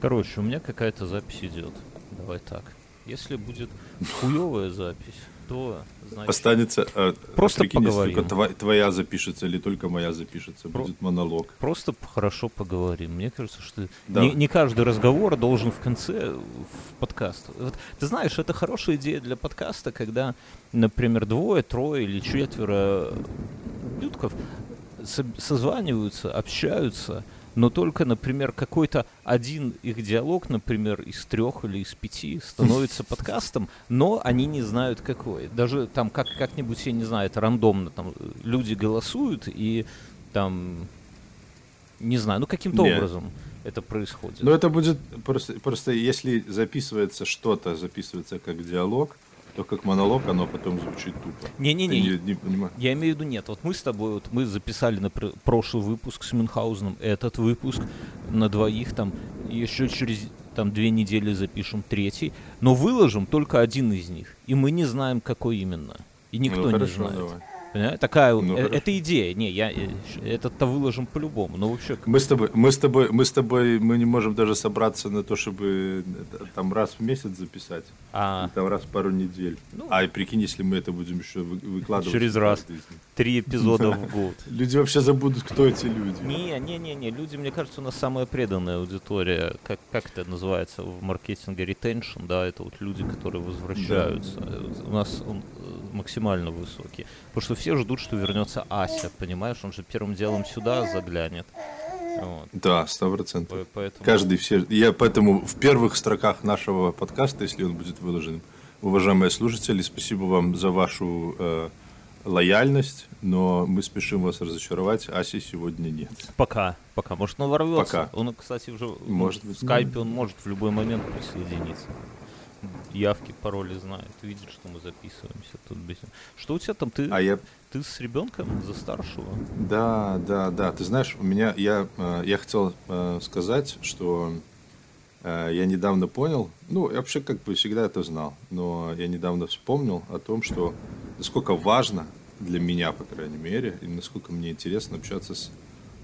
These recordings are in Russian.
Короче, у меня какая-то запись идет. Давай так. Если будет хуевая запись, то значит... Останется... Э, Просто прикинь, если поговорим. только тва- твоя запишется или только моя запишется, Про- будет монолог. Просто хорошо поговорим. Мне кажется, что Да. не, не каждый разговор должен в конце в подкаст. Вот, ты знаешь, это хорошая идея для подкаста, когда, например, двое, трое или четверо людков со- созваниваются, общаются, но только, например, какой-то один их диалог, например, из трех или из пяти становится подкастом, но они не знают какой. Даже там как, как-нибудь, я не знаю, это рандомно, там люди голосуют и там, не знаю, ну каким-то образом это происходит. Но это будет просто, просто если записывается что-то, записывается как диалог, то как монолог оно потом звучит тупо. Не-не-не, не, не? Я имею в виду нет. Вот мы с тобой, вот мы записали напр- прошлый выпуск с Мюнхгаузеном, этот выпуск на двоих, там еще через там две недели запишем третий, но выложим только один из них, и мы не знаем, какой именно, и никто Ну, не хорошо, знает. давай. Понимаешь? Такая, Ну, э, это идея. Не, я э, этот-то выложим по-любому. Но вообще, Мы с тобой, мы с тобой, мы с тобой, мы не можем даже собраться на то, чтобы это, там раз в месяц записать, а, там раз в пару недель. Ну. а и прикинь, если мы это будем еще вы- выкладывать. Через раз. них. Три эпизода в год. Люди вообще забудут, кто эти люди. Не, не, не, не, люди, мне кажется, у нас самая преданная аудитория. Как, как это называется в маркетинге? Retention, да, это вот люди, которые возвращаются. Э, У нас он э, максимально высокий. Потому что все ждут, что вернется Ася, понимаешь? Он же первым делом сюда заглянет. Вот. Да, сто процентов. По- Поэтому... Каждый все. Я поэтому в первых строках нашего подкаста, если он будет выложен, уважаемые слушатели, спасибо вам за вашу э, лояльность, но мы спешим вас разочаровать. Аси сегодня нет. Пока, пока. Может, он ворвется. Пока. Он, кстати, уже Может в скайпе он может в любой момент присоединиться. Явки, пароли знает. Видит, что мы записываемся тут без... Что у тебя там? Ты, А я ты с ребенком за старшего? Да, да, да. Ты знаешь, у меня я, э, я хотел э, сказать, что э, я недавно понял, ну, я вообще как бы всегда это знал, но я недавно вспомнил о том, что насколько важно для меня, по крайней мере, и насколько мне интересно общаться с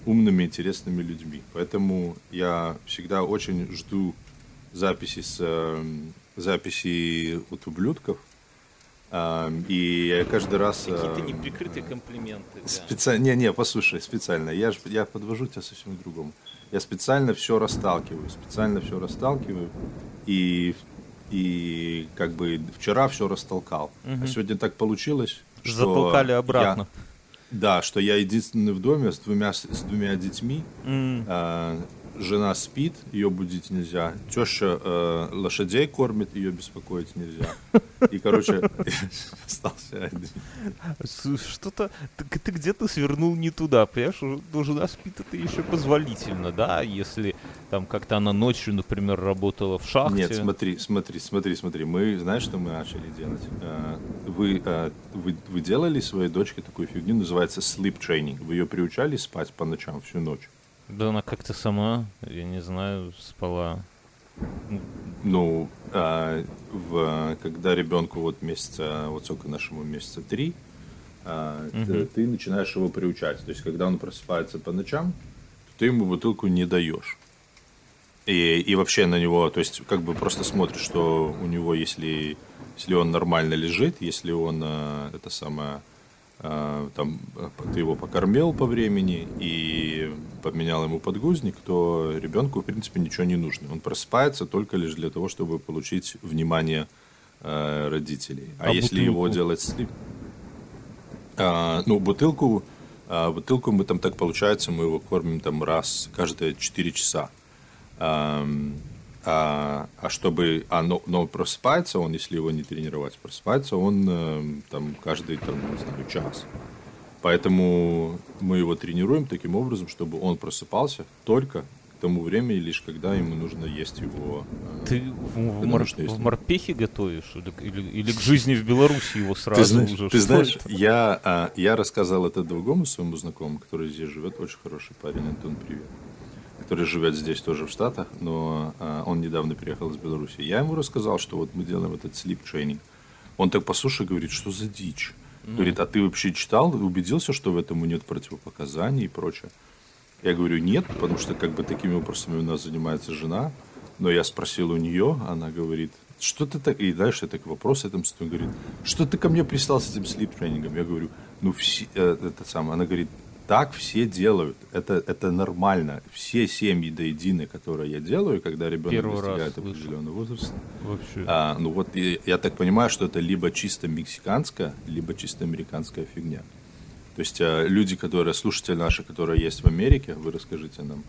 умными, интересными людьми. Поэтому я всегда очень жду записи с э, записи от ублюдков. А, И я каждый раз... э, Какие-то неприкрытые комплименты. да. Не, не, послушай, специально. Я, ж, я подвожу тебя совсем к другому. Я специально все расталкиваю, специально все расталкиваю. И, и как бы вчера все растолкал. А сегодня так получилось, что Затолкали я- обратно. да, что я единственный в доме с двумя, с двумя детьми. М, А, жена спит, ее будить нельзя. Теща э, лошадей кормит, ее беспокоить нельзя. И, короче, остался один. Что-то ты, ты где-то свернул не туда, понимаешь? Ну, жена спит это еще позволительно, да? Если там как-то она ночью, например, работала в шахте. Нет, смотри, смотри, смотри, смотри. Мы, знаешь, что мы начали делать? Э, Вы, э, вы, вы делали своей дочке такую фигню, называется sleep training. Вы ее приучали спать по ночам всю ночь? Да она как-то сама, я не знаю, спала. Ну, э, в, когда ребенку вот месяца, вот сколько нашему месяца три, э, ты, ты начинаешь его приучать. То есть, когда он просыпается по ночам, ты ему бутылку не даешь. И, и вообще на него, то есть, как бы просто смотришь, что у него, если, если он нормально лежит, если он, э, это самое, там, э, ты его покормил по времени и поменял ему подгузник, то ребенку, в принципе, ничего не нужно. Он просыпается только лишь для того, чтобы получить внимание э, родителей. А, А если его бутылку? делать слип, а, ну, бутылку, а, бутылку мы там так получается, мы его кормим там раз каждые 4 часа. Ам, а, а чтобы, а, но, просыпается он, если его не тренировать, просыпается он эм, там каждый там, не знаю, час. Поэтому мы его тренируем таким образом, чтобы он просыпался только к тому времени, лишь когда ему нужно есть его. э, Ты в, мор- если- в морпехе готовишь? Или, или- к жизни в Беларуси его сразу Ты знаешь, уже? ты знаешь это? я, а, я рассказал это другому своему знакомому, который здесь живет, очень хороший парень, Антон, привет, который живет здесь тоже в Штатах, но а, он недавно переехал из Беларуси. Я ему рассказал, что вот мы делаем этот sleep training. Он так послушай, говорит, что за дичь? Говорит, а ты вообще читал, убедился, что в этом нет противопоказаний и прочее? Я говорю, нет, потому что как бы такими вопросами у нас занимается жена. Но я спросил у нее, она говорит, что ты так... И дальше так вопрос этому он говорит, что ты ко мне пристал с этим слип-тренингом? Я говорю, ну, все, э, это самое. Она говорит, так все делают. Это, это нормально. Все семьи до единой, которые я делаю, когда ребенок Первый достигает определенного возраста. Вообще. А, ну вот я, я так понимаю, что это либо чисто мексиканская, либо чисто американская фигня. То есть а, люди, которые, слушатели наши, которые есть в Америке, вы расскажите нам.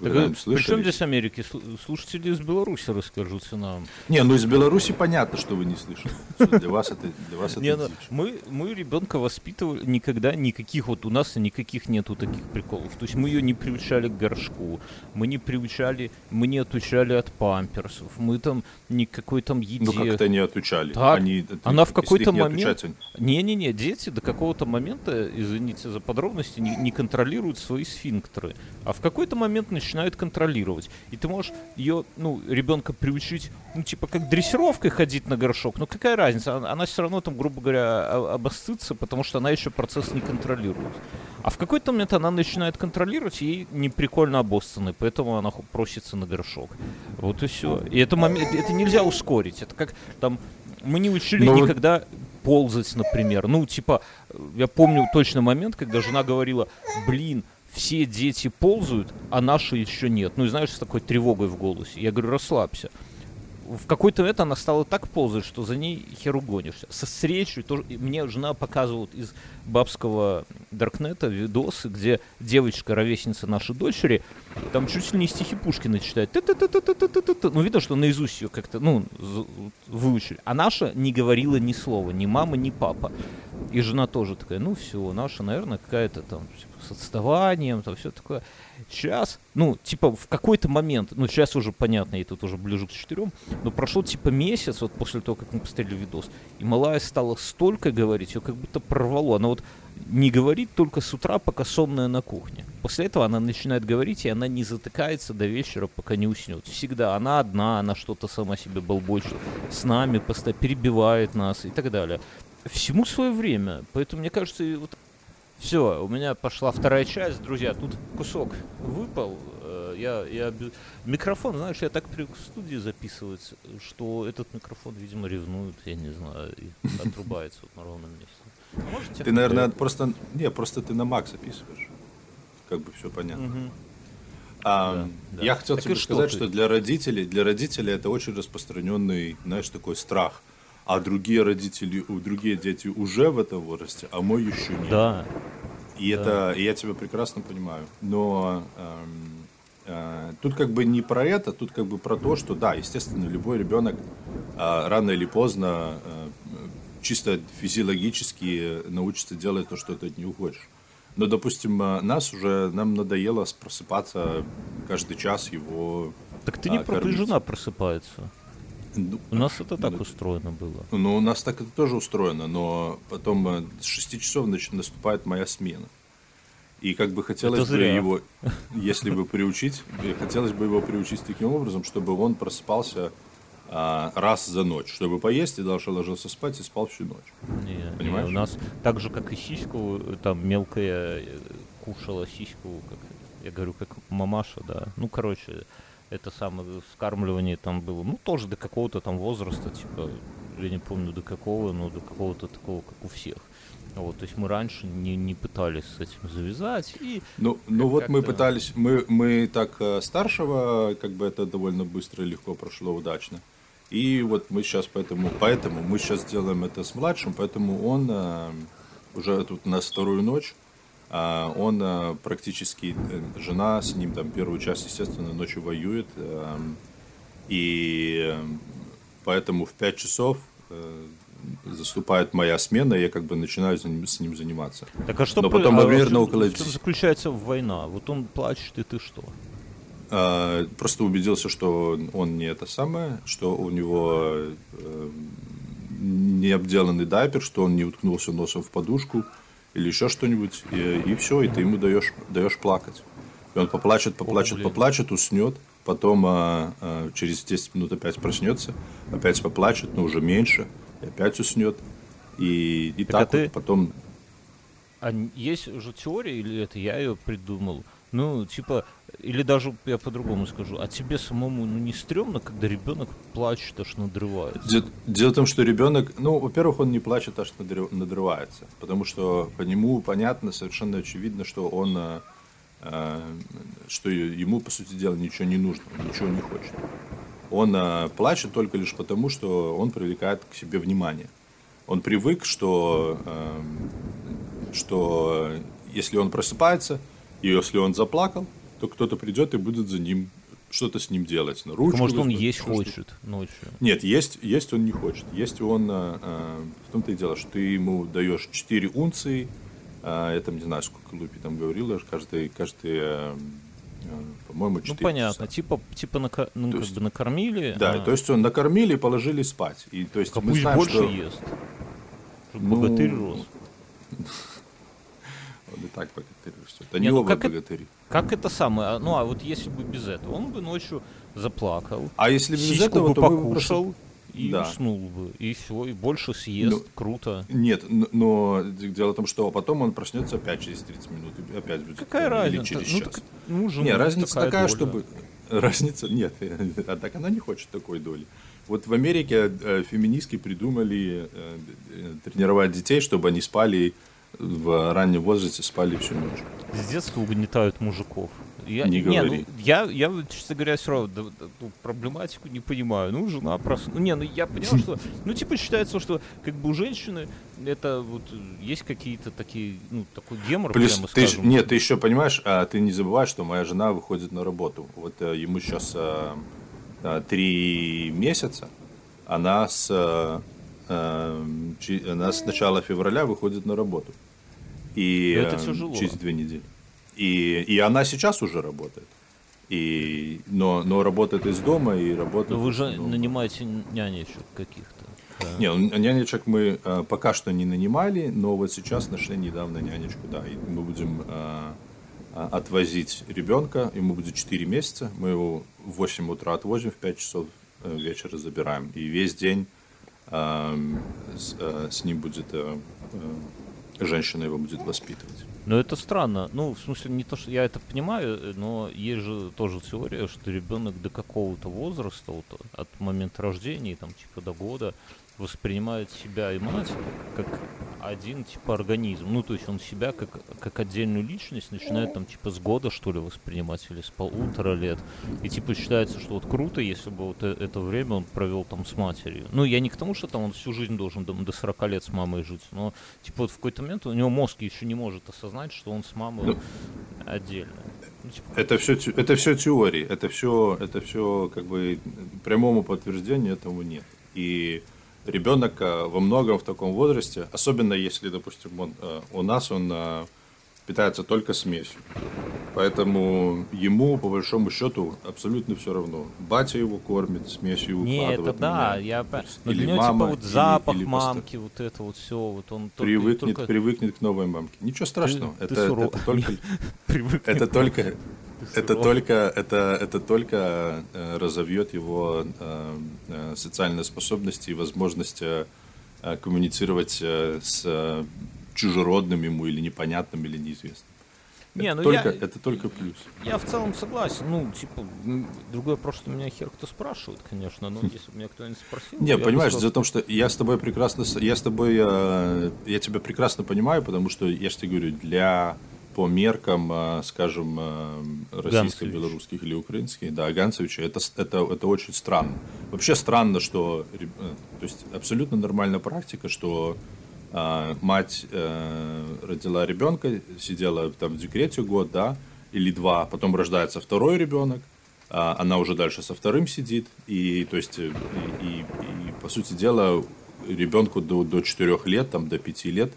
Так, когда-нибудь э, при чем слышали? здесь Америки? Слу- Слушатели из Беларуси расскажутся нам. Не, ну из Беларуси понятно, что вы не слышали. Для вас это, для вас это Не, ну, мы, мы ребенка воспитывали никогда никаких вот у нас никаких нету таких приколов. То есть мы ее не приучали к горшку, мы не приучали, мы не отучали от памперсов, мы там никакой там еде. Ну как-то не отучали. Так, Они, это- она в какой-то не момент- Не-не-не, дети до какого-то момента, извините за подробности, не, не контролируют свои сфинктеры. А в какой-то момент начинают контролировать. И ты можешь ее, ну, ребенка приучить, ну, типа, как дрессировкой ходить на горшок. Ну, какая разница? Она, она все равно там, грубо говоря, о- обоссытся, потому что она еще процесс не контролирует. А в какой-то момент она начинает контролировать, и ей не прикольно обоссаны, поэтому она просится на горшок. Вот и все. И это, момент, это нельзя ускорить. Это как там мы не учили Ну вот- никогда ползать, например. Ну, типа, э, я помню точно момент, когда жена говорила, блин, все дети ползают, а наши еще нет. Ну, и знаешь, с такой тревогой в голосе. Я говорю, расслабься. В какой-то момент она стала так ползать, что за ней херу гонишься. Со встречей тоже мне жена показывала из бабского Даркнета видосы, где девочка, ровесница нашей дочери, там чуть ли не стихи Пушкина читает. Ну, видно, что наизусть ее как-то, ну, выучили. А наша не говорила ни слова, ни мама, ни папа. И жена тоже такая, ну все, наша, наверное, какая-то там с отставанием, там все такое. Сейчас, ну, типа, в какой-то момент, ну, сейчас уже понятно, и тут уже ближе к четырем, но прошел типа месяц, вот после того, как мы посмотрели видос, и малая стала столько говорить, ее как будто прорвало. Она вот не говорит только с утра, пока сонная на кухне. После этого она начинает говорить, и она не затыкается до вечера, пока не уснет. Всегда она одна, она что-то сама себе болбочет, с нами постоянно перебивает нас и так далее. Всему свое время. Поэтому, мне кажется, вот все, у меня пошла вторая часть, друзья. Тут кусок выпал. э, Я, я микрофон, знаешь, я так привык в студии записывать, что этот микрофон, видимо, ревнует, я не знаю, и отрубается вот на ровном месте. А может, Ты, наверное, просто... Не, просто ты на Макс записываешь. Как бы все понятно. Мгм. А, Да, да. Я хотел Так тебе что сказать, ты? что для родителей, для родителей это очень распространенный, знаешь, такой страх. А другие родители, другие дети уже в этом возрасте, а мой еще нет. Да, И это, и я тебя прекрасно понимаю. Но эм, э, тут как бы не про это, тут как бы про то, что да, естественно, любой ребенок э, рано или поздно э, чисто физиологически научится делать то, что ты от него хочешь. Но, допустим, э, нас уже, нам надоело просыпаться каждый час его... так ты не а, про жена просыпается. Ну, У нас это так Ну, устроено было. Ну, у нас так это тоже устроено, но потом э, с 6 часов нач- наступает моя смена. И как бы хотелось бы его, если бы приучить, хотелось бы его приучить таким образом, чтобы он просыпался а, раз за ночь, чтобы поесть и дальше ложился спать и спал всю ночь. Не, не, Понимаешь? у нас так же, как и сиську, там мелкая э, кушала сиську, как я говорю, как мамаша, да. Ну, короче, это самое вскармливание там было, ну, тоже до какого-то там возраста, типа, я не помню до какого, но до какого-то такого, как у всех. Вот, то есть мы раньше не, не пытались с этим завязать, и Ну, ну вот мы пытались, мы, мы так э, старшего, как бы это довольно быстро и легко прошло удачно. И вот мы сейчас поэтому, поэтому мы сейчас делаем это с младшим, поэтому он э, уже тут у нас вторую ночь, он э, практически, э, жена с ним там первую часть, естественно, ночью воюет, э, и э, поэтому в 5 часов э, заступает моя смена, и я как бы начинаю с ним заниматься. Так а что, Но потом, а наверное, в- около в 10. заключается война? Вот он плачет, и ты что? А, Просто убедился, что он не это самое, что у него э, не обделанный дайпер, что он не уткнулся носом в подушку или еще что-нибудь, и, все, и ты ему даешь, даешь плакать. И он поплачет, поплачет, блин. поплачет, уснет, потом а, а, через 10 минут опять проснется, опять поплачет, но уже меньше, и опять уснет. И, и Так а так, ты- вот потом А есть же теория, или это я ее придумал? Ну, типа, Или даже, я по-другому скажу, а тебе самому ну, не стрёмно, когда ребенок плачет, аж надрывается? Дело, в том, что ребенок, ну, во-первых, он не плачет, аж надрывается, потому что по нему понятно, совершенно очевидно, что он, э, э, что ему, по сути дела, ничего не нужно, ничего не хочет. Он э, плачет только лишь потому, что он привлекает к себе внимание. Он привык, что, э, что если он просыпается, и если он заплакал, то кто-то придет и будет за ним что-то с ним делать. На ручку Может, он возьмет, есть что-то. хочет ночью. Нет, есть, есть он не хочет. Есть он, э, в том-то и дело, что ты ему даешь 4 унции, э, я там не знаю, сколько Лупи там говорила, каждый, каждый э, по-моему, 4 Ну, понятно. часа. Типа, типа нака- ну, То как есть- бы накормили. Да, а, то есть он накормили и положили спать. И то есть а мы пусть знаем, больше что ест. Чтоб Ну, богатырь рос. он и так богатырь растет. Не, Они ну оба это- богатыри. Как это самое? а, Ну, а вот если бы без этого, он бы ночью заплакал, А если без сиську этого, бы то бы покушал просто- и Да. уснул бы. И все, и больше съест. Ну, Круто. Нет, но дело в том, что потом он проснется опять через 30 минут и опять будет. Какая э, или разница? через Ну, час. так, ну, же, Не, ну, разница такая, доля. чтобы... Разница... Нет, а так она не хочет такой доли. Вот в Америке э, феминистки придумали э, э, тренировать детей, чтобы они спали в раннем возрасте, спали всю ночь. С детства угнетают мужиков. Я, Не ну, говори. я, я, вот, честно говоря, все равно да, да, ну, проблематику не понимаю. Ну, жена просто... Ну, не, ну, я понимаю, что... Ну, типа, считается, что как бы у женщины это вот есть какие-то такие, ну, такой гемор, Плюс прямо ты, ж- скажем. нет, ты еще понимаешь, а, ты не забывай, что моя жена выходит на работу. Вот э, ему сейчас э, э, три месяца. Она с, чи- она с начала февраля выходит на работу. И это э, тяжело. через две недели. И, и она сейчас уже работает. И, но, но работает из дома и работает. Но вы же основном- нанимаете нянечек каких-то. да. не, ну, нянечек мы э, пока что не нанимали, но вот сейчас нашли недавно нянечку, да, и мы будем э, э, отвозить ребенка, ему будет 4 месяца, мы его в 8 утра отвозим, в 5 часов э, вечера забираем, и весь день э, с, э, с ним будет, э, э, женщина его будет воспитывать. Но это странно. Ну, в смысле, не то, что я это понимаю, но есть же тоже теория, что ребенок до какого-то возраста, вот, от момента рождения, там, типа до года, воспринимает себя и мать как один типа организм. Ну, то есть он себя как, как отдельную личность начинает там типа с года, что ли, воспринимать, или с полутора лет. И типа считается, что вот круто, если бы вот э- это время он провел там с матерью. Ну, я не к тому, что там он всю жизнь должен там, до 40 лет с мамой жить, но типа вот в какой-то момент у него мозг еще не может осознать, что он с мамой Ну, отдельно. Ну, типа, Это все, это все теории, это все, это все как бы прямому подтверждения этому нет. И ребенок э, во многом в таком возрасте, особенно если, допустим, он, э, у нас он э, питается только смесью. Поэтому ему, по большому счету, абсолютно все равно. Батя его кормит, смесью не, укладывает. это да, я но для или него мама, типа вот запах или мамки, вот это вот все, вот он Привыкнет, только привыкнет к новой мамке. Ничего страшного. ты это, суров. это только, это только, это только, это, это только э, разовьет его э, э, социальные способности и возможность коммуницировать с чужеродным ему или непонятным или неизвестным. Не, это, ну только, я- это только плюс. Я в целом согласен. Ну, типа, другое просто меня хер кто спрашивает, конечно, но если бы меня кто-нибудь спросил... Не, понимаешь, сказал, в том, что я с тобой прекрасно, я с тобой, я тебя прекрасно понимаю, потому что я же тебе говорю, для по меркам, э, скажем, э, российско-белорусских или украинских, да, Ганцевича, это, это, это очень странно. Вообще странно, что, э, то есть абсолютно нормальная практика, что э, мать э, родила ребенка, сидела там в декрете год, да, или два, потом рождается второй ребенок, а, она уже дальше со вторым сидит, и то есть, э, и, и- и, по сути дела, ребенку до, до 4 лет, там, до 5 лет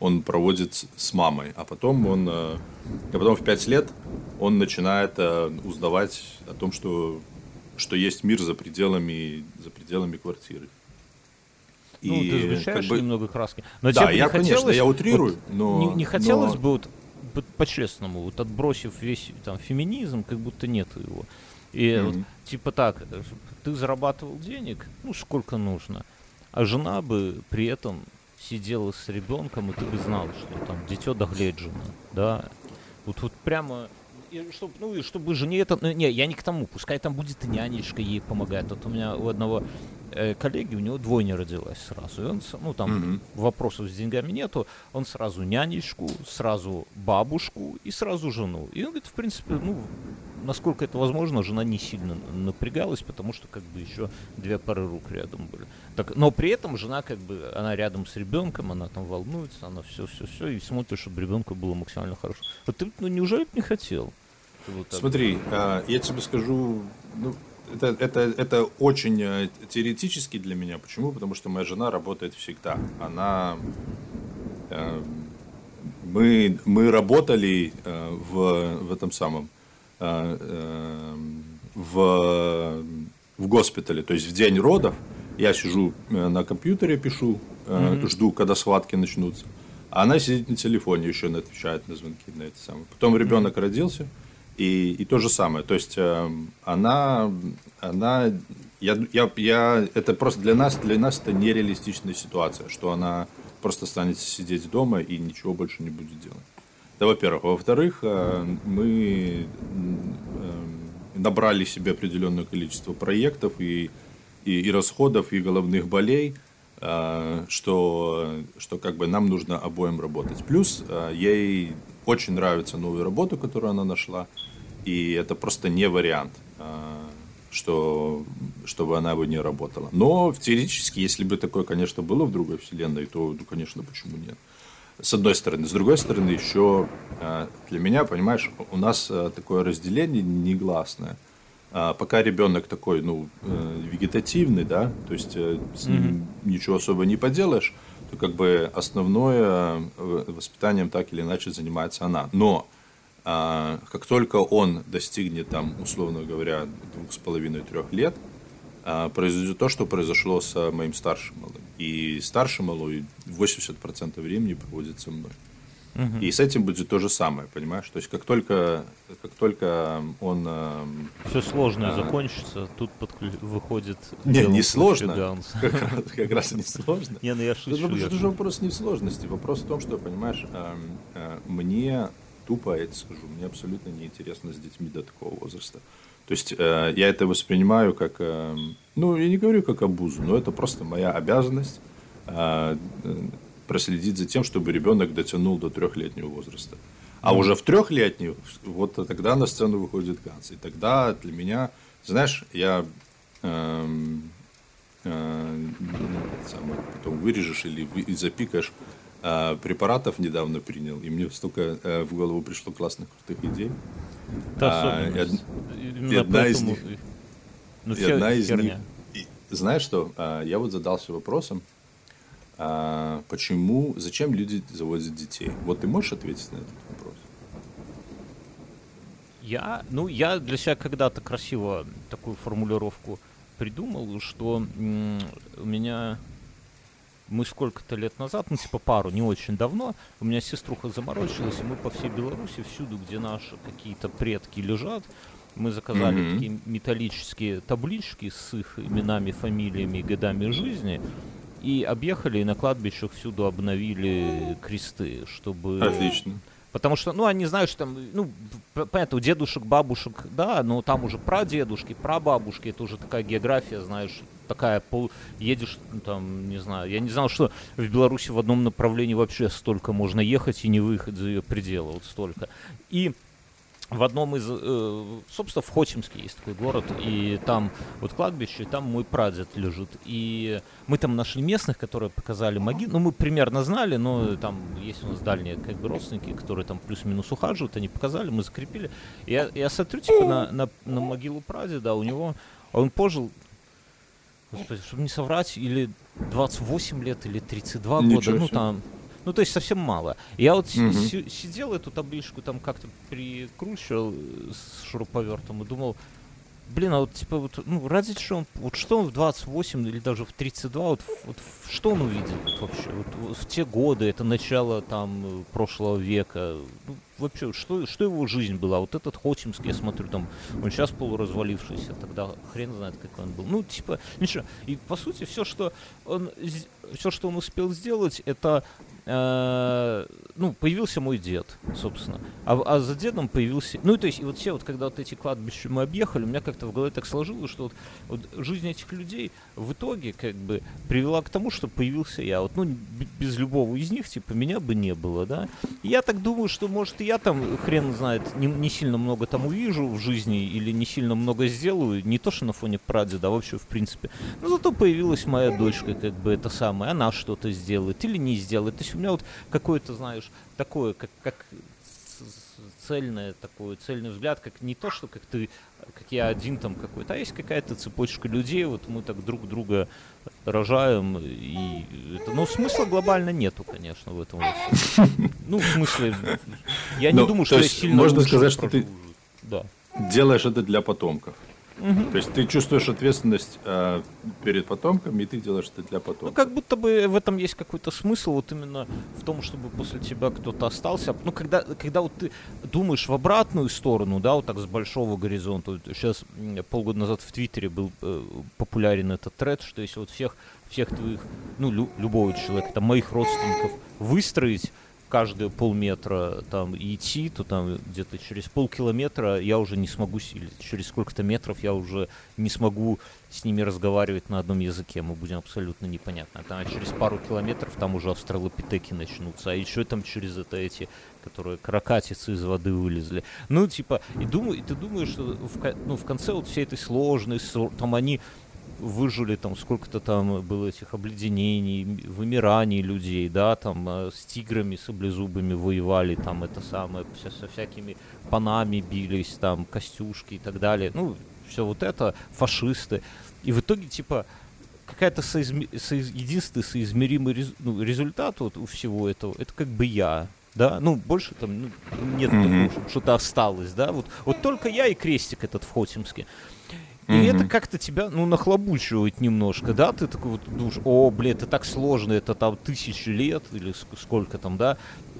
он проводит с- мамой, а потом он, э, а потом в 5 лет он начинает э, узнавать о том, что, что есть мир за пределами, за пределами квартиры. Ну, И, ты сгущаешь как бы, немного краски. Но Да, я, конечно, я утрирую, вот но- Не, не хотелось но- бы вот по- по-честному, вот отбросив весь там феминизм, как будто нету его. И вот, Мгм. типа так, э, ты зарабатывал денег, ну сколько нужно, а жена бы при этом сидела с ребенком, и ты бы знал, что там дитё догледжено, да. Вот, вот прямо, и и чтобы, ну, и чтобы жене это... Ну, не, я не к тому, пускай там будет нянечка ей помогает. Вот у меня у одного э, коллеги, у него двойня родилась сразу. И он, ну, там mm-hmm. вопросов с деньгами нету. Он сразу нянечку, сразу бабушку и сразу жену. И он говорит, в принципе, ну, насколько это возможно, жена не сильно напрягалась, потому что как бы еще две пары рук рядом были. Так, но при этом жена как бы, она рядом с ребенком, она там волнуется, она все-все-все, и смотрит, чтобы ребенку было максимально хорошо. Вот ты, ну, неужели бы не хотел? Вот Смотри, а, я тебе скажу, ну, это, это, это очень э, теоретически для меня. Почему? Потому что моя жена работает всегда. Она... Э, мы, мы работали э, в, в этом самом... Э, э, в, в госпитале, то есть в день родов. Я сижу э, на компьютере, пишу, mm-hmm. жду, когда схватки начнутся. А она сидит на телефоне, еще не отвечает на звонки на это самое. Потом ребенок mm-hmm. родился, и, и то же самое. То есть э, она, она я, я, я, это просто для нас, для нас это нереалистичная ситуация, что она просто станет сидеть дома и ничего больше не будет делать. Это во-первых. Во-вторых, э, мы э, набрали себе определенное количество проектов и, и, и расходов, и головных болей, э, что, что как бы нам нужно обоим работать. Плюс э, ей очень нравится новая работа, которую она нашла, и это просто не вариант, а, что, чтобы она бы не работала. Но теоретически, если бы такое, конечно, было в другой вселенной, то, ну, конечно, почему нет? С одной стороны. С другой стороны, еще а, для меня, понимаешь, у нас а, такое разделение негласное. Пока ребенок такой, ну, э, вегетативный, да, то есть э, с ним mm-hmm. ничего особо не поделаешь, как бы основное э, воспитанием так или иначе занимается она. Но а, как только он достигнет там, условно говоря, двух с половиной трех лет, а, произойдет то, что произошло с моим старшим малым. И старший малой 80% времени проводит со мной. Угу. И с этим будет то же самое, понимаешь? То есть как только, как только он... Э, Все сложное а, закончится, тут подклю... выходит... Не, не сложно. Как раз, как раз не сложно. Не, ну я шучу. Это же вопрос не в сложности. Вопрос в том, что, понимаешь, э, э, мне тупо я это скажу, мне абсолютно неинтересно с детьми до такого возраста. То есть э, я это воспринимаю как, э, ну, я не говорю как обузу, но это просто моя обязанность э, проследить за тем, чтобы ребенок дотянул до трехлетнего возраста. А уже в трехлетний, вот тогда на сцену выходит Ганс. И тогда для меня, знаешь, я э, э, самое, потом вырежешь или запикаешь э, препаратов недавно принял, и мне столько э, в голову пришло классных крутых идей. Да, а, и, од... и одна из них, ну, и одна из них, и, знаешь что, а, я вот задался вопросом, а, почему, зачем люди заводят детей? Вот ты можешь ответить на этот вопрос? Я, ну, я для себя когда-то красиво такую формулировку придумал, что у меня мы сколько-то лет назад, ну типа пару, не очень давно, у меня сеструха заморочилась, и мы по всей Беларуси, всюду, где наши какие-то предки лежат, мы заказали mm-hmm. такие металлические таблички с их именами, фамилиями и годами жизни, и объехали, и на кладбищах всюду обновили кресты, чтобы... Отлично. Потому что, ну, они знают, что там, ну, понятно, у дедушек, бабушек, да, но там уже прадедушки, прабабушки, это уже такая география, знаешь, такая, пол, едешь, ну, там, не знаю, я не знал, что в Беларуси в одном направлении вообще столько можно ехать и не выехать за ее пределы, вот столько. И в одном из, э, собственно, в Хотимске есть такой город, и там вот кладбище, и там мой прадед лежит. И мы там нашли местных, которые показали могилу. Ну, мы примерно знали, но там есть у нас дальние как бы родственники, которые там плюс-минус ухаживают, они показали, мы закрепили. Я, я смотрю, типа, на, на, на могилу прадеда, у него, он пожил господи, чтобы не соврать, или 28 лет, или 32 Ничего года, ну там, ну то есть совсем мало. Я вот угу. сидел эту табличку там как-то прикручивал э, с шуруповертом и думал, блин, а вот типа вот, ну ради чего он, вот что он в 28 или даже в 32, вот, вот что он увидел вот, вообще, вот, вот в те годы, это начало там прошлого века, ну, вообще, что, что его жизнь была? Вот этот Хотимский, я смотрю, там, он сейчас полуразвалившийся, тогда хрен знает, какой он был. Ну, типа, ничего. И, по сути, все, что он, все, что он успел сделать, это Э, ну, появился мой дед, собственно. А, а за дедом появился... Ну, то есть, и вот все, вот когда вот эти кладбища мы объехали, у меня как-то в голове так сложилось, что вот, вот жизнь этих людей в итоге как бы привела к тому, что появился я. Вот, ну, без любого из них, типа, меня бы не было, да. И я так думаю, что, может, и я там, хрен знает, не, не сильно много там увижу в жизни или не сильно много сделаю, не то, что на фоне прадеда, а вообще, в принципе. Но зато появилась моя дочка, как бы, это самое, она что-то сделает или не сделает. То есть у меня вот какое-то, знаешь, такое, как, как цельное, такой цельный взгляд, как не то, что как ты, как я один там какой-то, а есть какая-то цепочка людей, вот мы так друг друга рожаем, и это, ну, смысла глобально нету, конечно, в этом. Ну, в смысле, я не думаю, что я сильно Можно сказать, что ты делаешь это для потомков. Угу. То есть ты чувствуешь ответственность э, перед потомками, и ты делаешь это для потомков. Ну, как будто бы в этом есть какой-то смысл, вот именно в том, чтобы после тебя кто-то остался. Ну, когда, когда вот ты думаешь в обратную сторону, да, вот так с большого горизонта. Вот сейчас полгода назад в Твиттере был э, популярен этот тред, что если вот всех, всех твоих, ну, лю, любого человека, там, моих родственников выстроить каждые полметра там идти, то там где-то через полкилометра я уже не смогу, или через сколько-то метров я уже не смогу с ними разговаривать на одном языке, мы будем абсолютно непонятно. Там, через пару километров там уже австралопитеки начнутся, а еще там через это эти, которые крокатицы из воды вылезли. Ну, типа, и, думаю, и ты думаешь, что в, ну, в конце вот всей этой сложной, там они выжили там сколько-то там было этих обледенений, вымираний людей, да, там э, с тиграми, с облезубами воевали, там это самое, со, со всякими панами бились, там костюшки и так далее, ну, все вот это, фашисты. И в итоге, типа, какая-то соизме... соиз... единственный соизмеримый рез... ну, результат вот у всего этого, это как бы я, да, ну, больше там ну, нет mm-hmm. такого, что-то осталось, да, вот, вот только я и крестик этот в Хотимске. И mm-hmm. это как-то тебя, ну, нахлобучивает немножко, да? Ты такой вот думаешь, о, блин, это так сложно, это там тысячи лет или сколько там, да?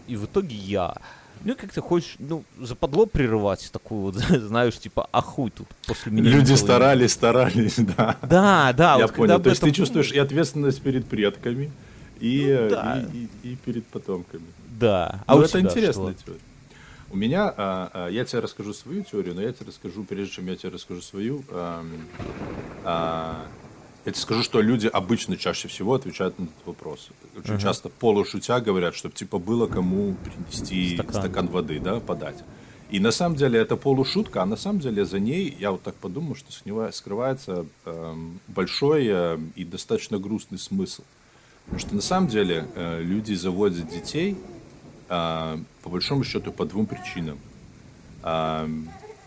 И в итоге я. Ну, как ты хочешь, ну, западло прерывать такую вот, знаешь, типа, а хуй тут после меня. Люди старались, старались, да. Да, да. Я вот понял, то есть этом... ты чувствуешь и ответственность перед предками, и, ну, да. и, и, и перед потомками. Да. А ну, это интересно. У меня, а, а, я тебе расскажу свою теорию, но я тебе расскажу, прежде чем я тебе расскажу свою, а, я тебе скажу, что люди обычно чаще всего отвечают на этот вопрос. Очень uh-huh. часто полушутя говорят, чтобы типа было кому принести стакан. стакан воды, да, подать. И на самом деле это полушутка, а на самом деле за ней, я вот так подумал, что скрывается э, большой э, и достаточно грустный смысл. Потому что на самом деле э, люди заводят детей по большому счету по двум причинам. А,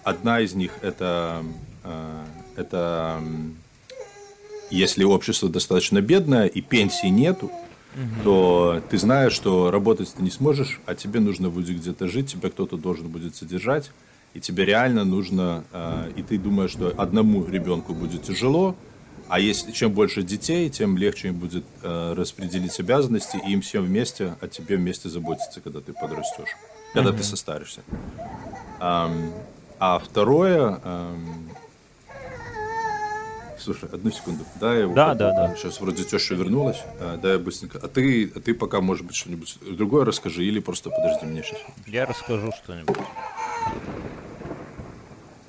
одна из них это, а, это если общество достаточно бедное и пенсии нету, угу. то ты знаешь, что работать ты не сможешь, а тебе нужно будет где-то жить, тебя кто-то должен будет содержать, и тебе реально нужно, и ты думаешь, что одному ребенку будет тяжело, а если чем больше детей, тем легче им будет э, распределить обязанности и им всем вместе о тебе вместе заботиться, когда ты подрастешь, когда mm-hmm. ты состаришься. Um, а второе, um, слушай, одну секунду, да, я да, да, да. Сейчас вроде теща вернулась, а, да, я быстренько. А ты, а ты пока, может быть, что-нибудь другое расскажи или просто подожди мне сейчас. Я расскажу что-нибудь.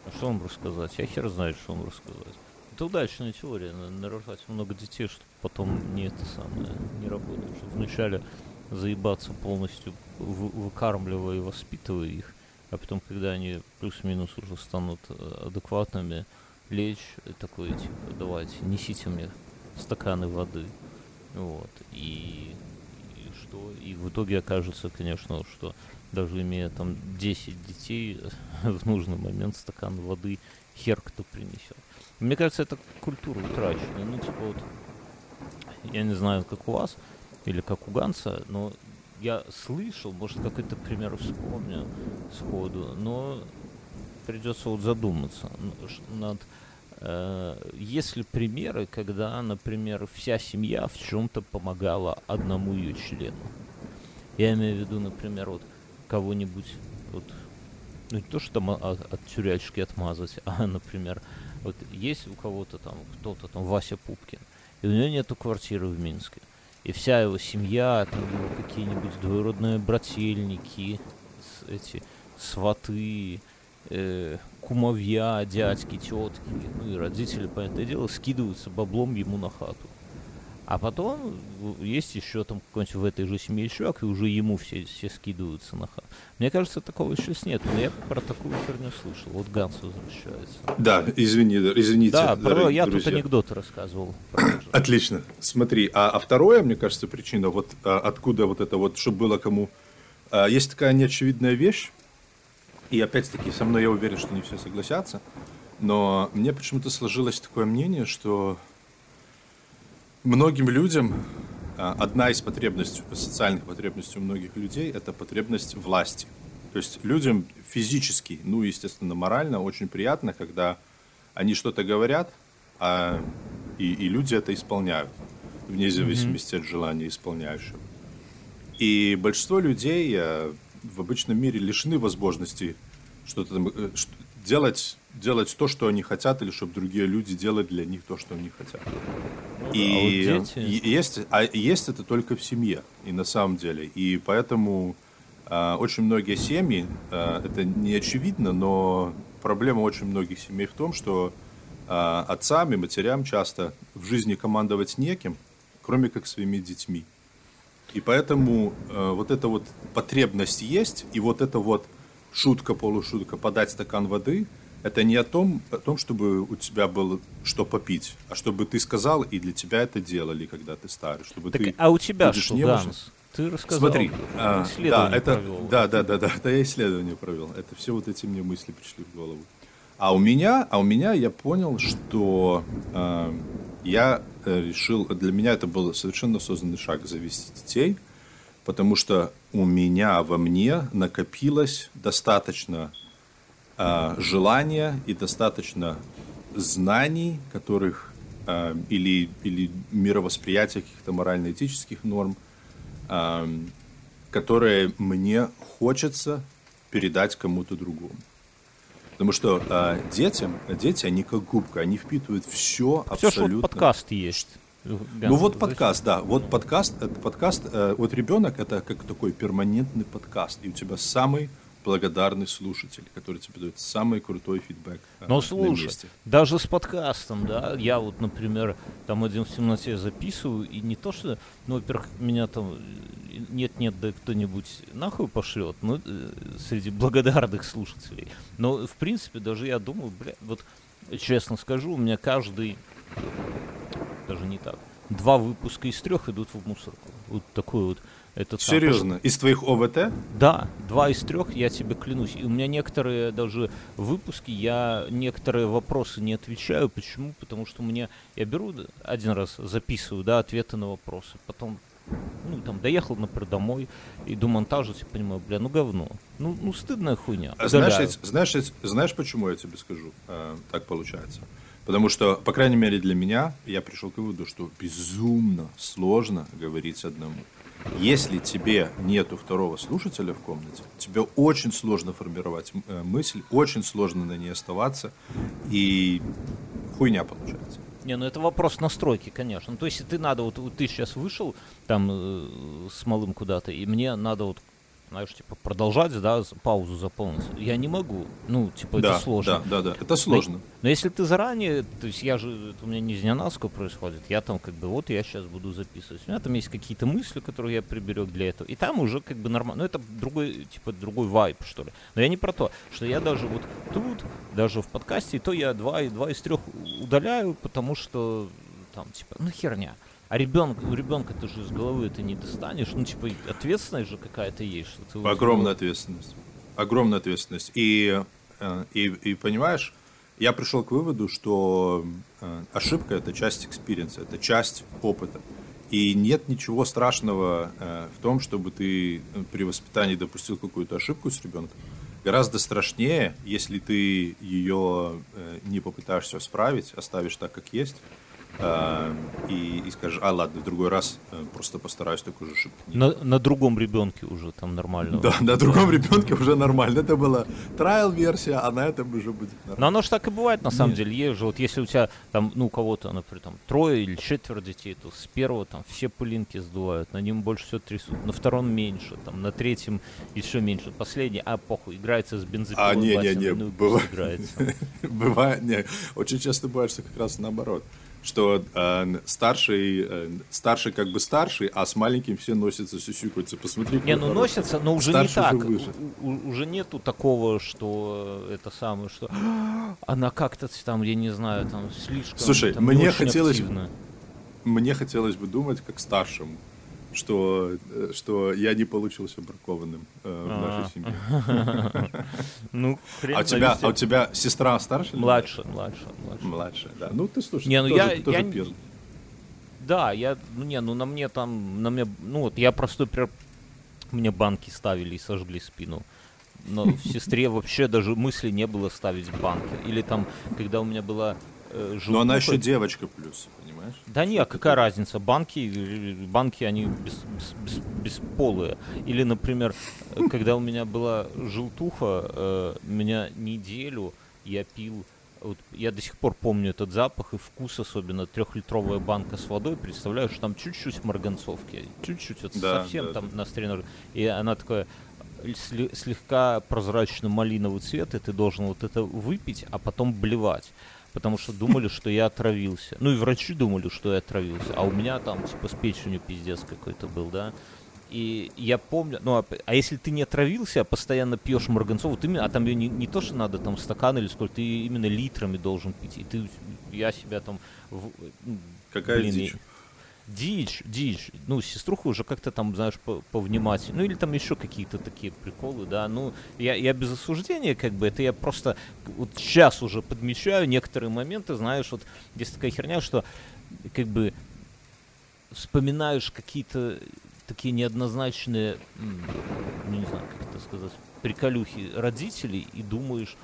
А что вам рассказать? Я хер знает, что вам рассказать это удачная теория, нарожать много детей, чтобы потом не это самое, не работать, чтобы вначале заебаться полностью, выкармливая и воспитывая их, а потом, когда они плюс-минус уже станут э, адекватными, лечь и такой, типа, давайте, несите мне стаканы воды, вот, и, и что, и в итоге окажется, конечно, что даже имея там 10 детей, в нужный момент стакан воды хер кто принесет. Мне кажется, это культура утрачена. Ну, типа вот, я не знаю, как у вас, или как у Ганса, но я слышал, может, какой-то пример вспомню сходу, но придется вот задуматься над... Э, есть ли примеры, когда, например, вся семья в чем-то помогала одному ее члену? Я имею в виду, например, вот кого-нибудь вот, ну не то, что там от, от тюрячки отмазать, а, например, вот есть у кого-то там, кто-то там, Вася Пупкин, и у него нету квартиры в Минске. И вся его семья, там какие-нибудь двоюродные брательники, эти сваты, э, кумовья, дядьки, тетки, ну и родители, понятное дело, скидываются баблом ему на хату. А потом есть еще там какой-нибудь в этой же семье чувак, и уже ему все, все скидываются на хату. Мне кажется, такого сейчас нет, но я про такую херню слышал. Вот Ганс возвращается. Да, извини, извините. Да, про, я друзья. тут анекдоты рассказывал. Отлично. Смотри, а, а второе, мне кажется, причина, вот а, откуда вот это вот, чтобы было кому... А, есть такая неочевидная вещь, и опять-таки со мной я уверен, что не все согласятся, но мне почему-то сложилось такое мнение, что многим людям а, одна из потребностей, социальных потребностей у многих людей – это потребность власти. То есть людям физически, ну, естественно, морально очень приятно, когда они что-то говорят, а, и, и люди это исполняют, вне зависимости mm-hmm. от желания исполняющего. И большинство людей а, в обычном мире лишены возможности что-то там, э, делать, делать то, что они хотят, или чтобы другие люди делали для них то, что они хотят. Ну, и, а вот дети... и есть, а есть это только в семье, и на самом деле. И поэтому э, очень многие семьи, э, это не очевидно, но проблема очень многих семей в том, что э, отцам и матерям часто в жизни командовать неким, кроме как своими детьми. И поэтому э, вот эта вот потребность есть, и вот это вот шутка-полушутка подать стакан воды, это не о том, о том, чтобы у тебя было что попить, а чтобы ты сказал, и для тебя это делали, когда ты старый. Чтобы так, ты а у тебя что, не Ганс? Ты рассказал. Смотри, а, да, это, провел. да, да, да, да, да, я исследование провел. Это все вот эти мне мысли пришли в голову. А у меня, а у меня я понял, что э, я э, решил, для меня это был совершенно осознанный шаг завести детей – потому что у меня во мне накопилось достаточно э, желания и достаточно знаний, которых э, или, или мировосприятия каких-то морально-этических норм, э, которые мне хочется передать кому-то другому. Потому что э, детям, дети, они как губка, они впитывают все, все абсолютно. Все, что подкаст есть. Ну вот подкаст, да, вот подкаст, это подкаст, э, вот ребенок это как такой перманентный подкаст, и у тебя самый благодарный слушатель, который тебе дает самый крутой фидбэк. Э, Но слушай, даже с подкастом, да, я вот, например, там один в темноте записываю, и не то что, ну, во-первых, меня там нет-нет, да кто-нибудь нахуй пошлет, ну, э, среди благодарных слушателей. Но, в принципе, даже я думаю, бля, вот, честно скажу, у меня каждый даже не так. Два выпуска из трех идут в мусорку. Вот такой вот этот Серьезно? Сам. Из твоих ОВТ? Да, два из трех, я тебе клянусь. И у меня некоторые даже выпуски, я некоторые вопросы не отвечаю. Почему? Потому что мне, я беру один раз, записываю, да, ответы на вопросы. Потом, ну, там, доехал, например, домой, иду монтажить, и понимаю, бля, ну говно. Ну, ну стыдная хуйня. А знаешь, знаешь, знаешь, почему я тебе скажу? Э, так получается. Потому что, по крайней мере, для меня, я пришел к выводу, что безумно сложно говорить одному. Если тебе нету второго слушателя в комнате, тебе очень сложно формировать э, мысль, очень сложно на ней оставаться, и хуйня получается. Не, ну это вопрос настройки, конечно. Ну, то есть, ты надо, вот, ты сейчас вышел там э, с малым куда-то, и мне надо вот знаешь, типа, продолжать, да, паузу заполнить. Я не могу. Ну, типа, да, это сложно. Да, да, да, это сложно. Но, но если ты заранее, то есть я же, это у меня не из происходит, я там как бы, вот я сейчас буду записывать. У меня там есть какие-то мысли, которые я приберег для этого. И там уже как бы нормально. Ну, это другой, типа, другой вайп, что ли. Но я не про то, что я даже вот тут, даже в подкасте, то я два, два из трех удаляю, потому что там, типа, ну, херня. А ребенка, у ребенка ты же из головы это не достанешь. Ну, типа, ответственность же какая-то есть. Что ты Огромная ответственность. Огромная ответственность. И, э, и, и понимаешь, я пришел к выводу, что э, ошибка это часть experience а, это часть опыта. И нет ничего страшного э, в том, чтобы ты при воспитании допустил какую-то ошибку с ребенком. Гораздо страшнее, если ты ее не попытаешься исправить, оставишь так, как есть, и, и скажешь, а ладно, в другой раз э, просто постараюсь такую же ошибку. На, на другом ребенке уже там нормально. Да, на другом ребенке уже нормально. Это была трайл-версия, а на этом уже будет нормально. Но оно же так и бывает на самом Нет. деле. Есть же, вот если у тебя там, ну, у кого-то, например, там трое или четверо детей, то с первого там все пылинки сдувают, на нем больше всего трясут, на втором меньше, там, на третьем еще меньше. Последний, а похуй, играется с бензопилой. А, не-не-не, ну, бывает. Бывает, не, очень часто бывает, что как раз наоборот что э, старший, э, старший как бы старший, а с маленьким все носятся, сюсюкаются. Посмотри, Не, ну хороший. носятся, но уже старший не так. Уже, у, уже нету такого, что это самое, что она как-то там, я не знаю, там слишком. Слушай, там, мне хотелось, активно. мне хотелось бы думать как старшему что, э, что я не получился бракованным э, в нашей а. семье. Ну, а у тебя, а у тебя сестра старшая? Младше, младше, младше. Младшая, да. Ну, ты слушай, не, ну тоже, я, тоже я, первый. Да, я, ну не, ну на мне там, на мне, ну вот я простой, мне банки ставили и сожгли спину. Но в сестре вообще даже мысли не было ставить банки. Или там, когда у меня была э, Но она еще девочка плюс понимаешь? Да нет, а какая разница? Банки, банки, они без, без, без, бесполые. Или, например, когда у меня была желтуха, э, меня неделю я пил вот я до сих пор помню этот запах и вкус, особенно трехлитровая банка с водой. Представляю, что там чуть-чуть марганцовки, чуть-чуть, вот да, совсем да, там да. на стренаже. И она такая слегка прозрачно-малиновый цвет, и ты должен вот это выпить, а потом блевать потому что думали, что я отравился. Ну и врачи думали, что я отравился, а у меня там типа с печенью пиздец какой-то был, да. И я помню, ну, а, а если ты не отравился, а постоянно пьешь марганцову, ты, а там ее не, не то, что надо там стакан или сколько, ты именно литрами должен пить. И ты, я себя там... В, Какая блин, дичь? Дичь, дичь. Ну, сеструха уже как-то там, знаешь, повнимательнее. Ну, или там еще какие-то такие приколы, да. Ну, я, я без осуждения, как бы, это я просто вот сейчас уже подмечаю некоторые моменты, знаешь, вот есть такая херня, что как бы вспоминаешь какие-то такие неоднозначные, ну, не знаю, как это сказать, приколюхи родителей и думаешь,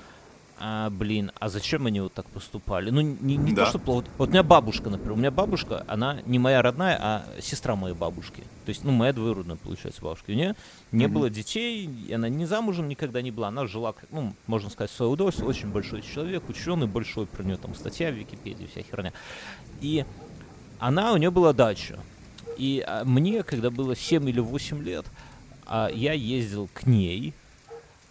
а, блин, а зачем они вот так поступали? Ну, не, не да. то, что плохо. Вот у меня бабушка, например, у меня бабушка, она не моя родная, а сестра моей бабушки. То есть, ну, моя двоюродная, получается, бабушка. У нее не mm-hmm. было детей, она не замужем никогда не была. Она жила, ну, можно сказать, в свое удовольствие. Очень большой человек, ученый большой, про нее там статья в Википедии, вся херня. И она, у нее была дача. И а, мне, когда было 7 или 8 лет, а, я ездил к ней,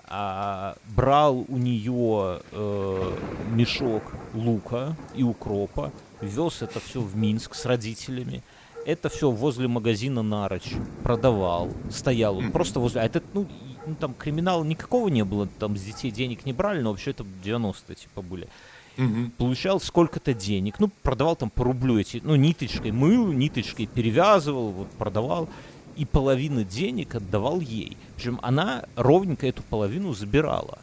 а, брал у нее э, мешок лука и укропа, вез это все в Минск с родителями. Это все возле магазина Нарочь продавал, стоял он просто возле. А это, ну, ну, там криминала никакого не было, там с детей денег не брали, но вообще это 90-е типа были. Угу. Получал сколько-то денег, ну, продавал там по рублю эти, ну, ниточкой мыл, ниточкой перевязывал, вот продавал и половину денег отдавал ей. Причем она ровненько эту половину забирала.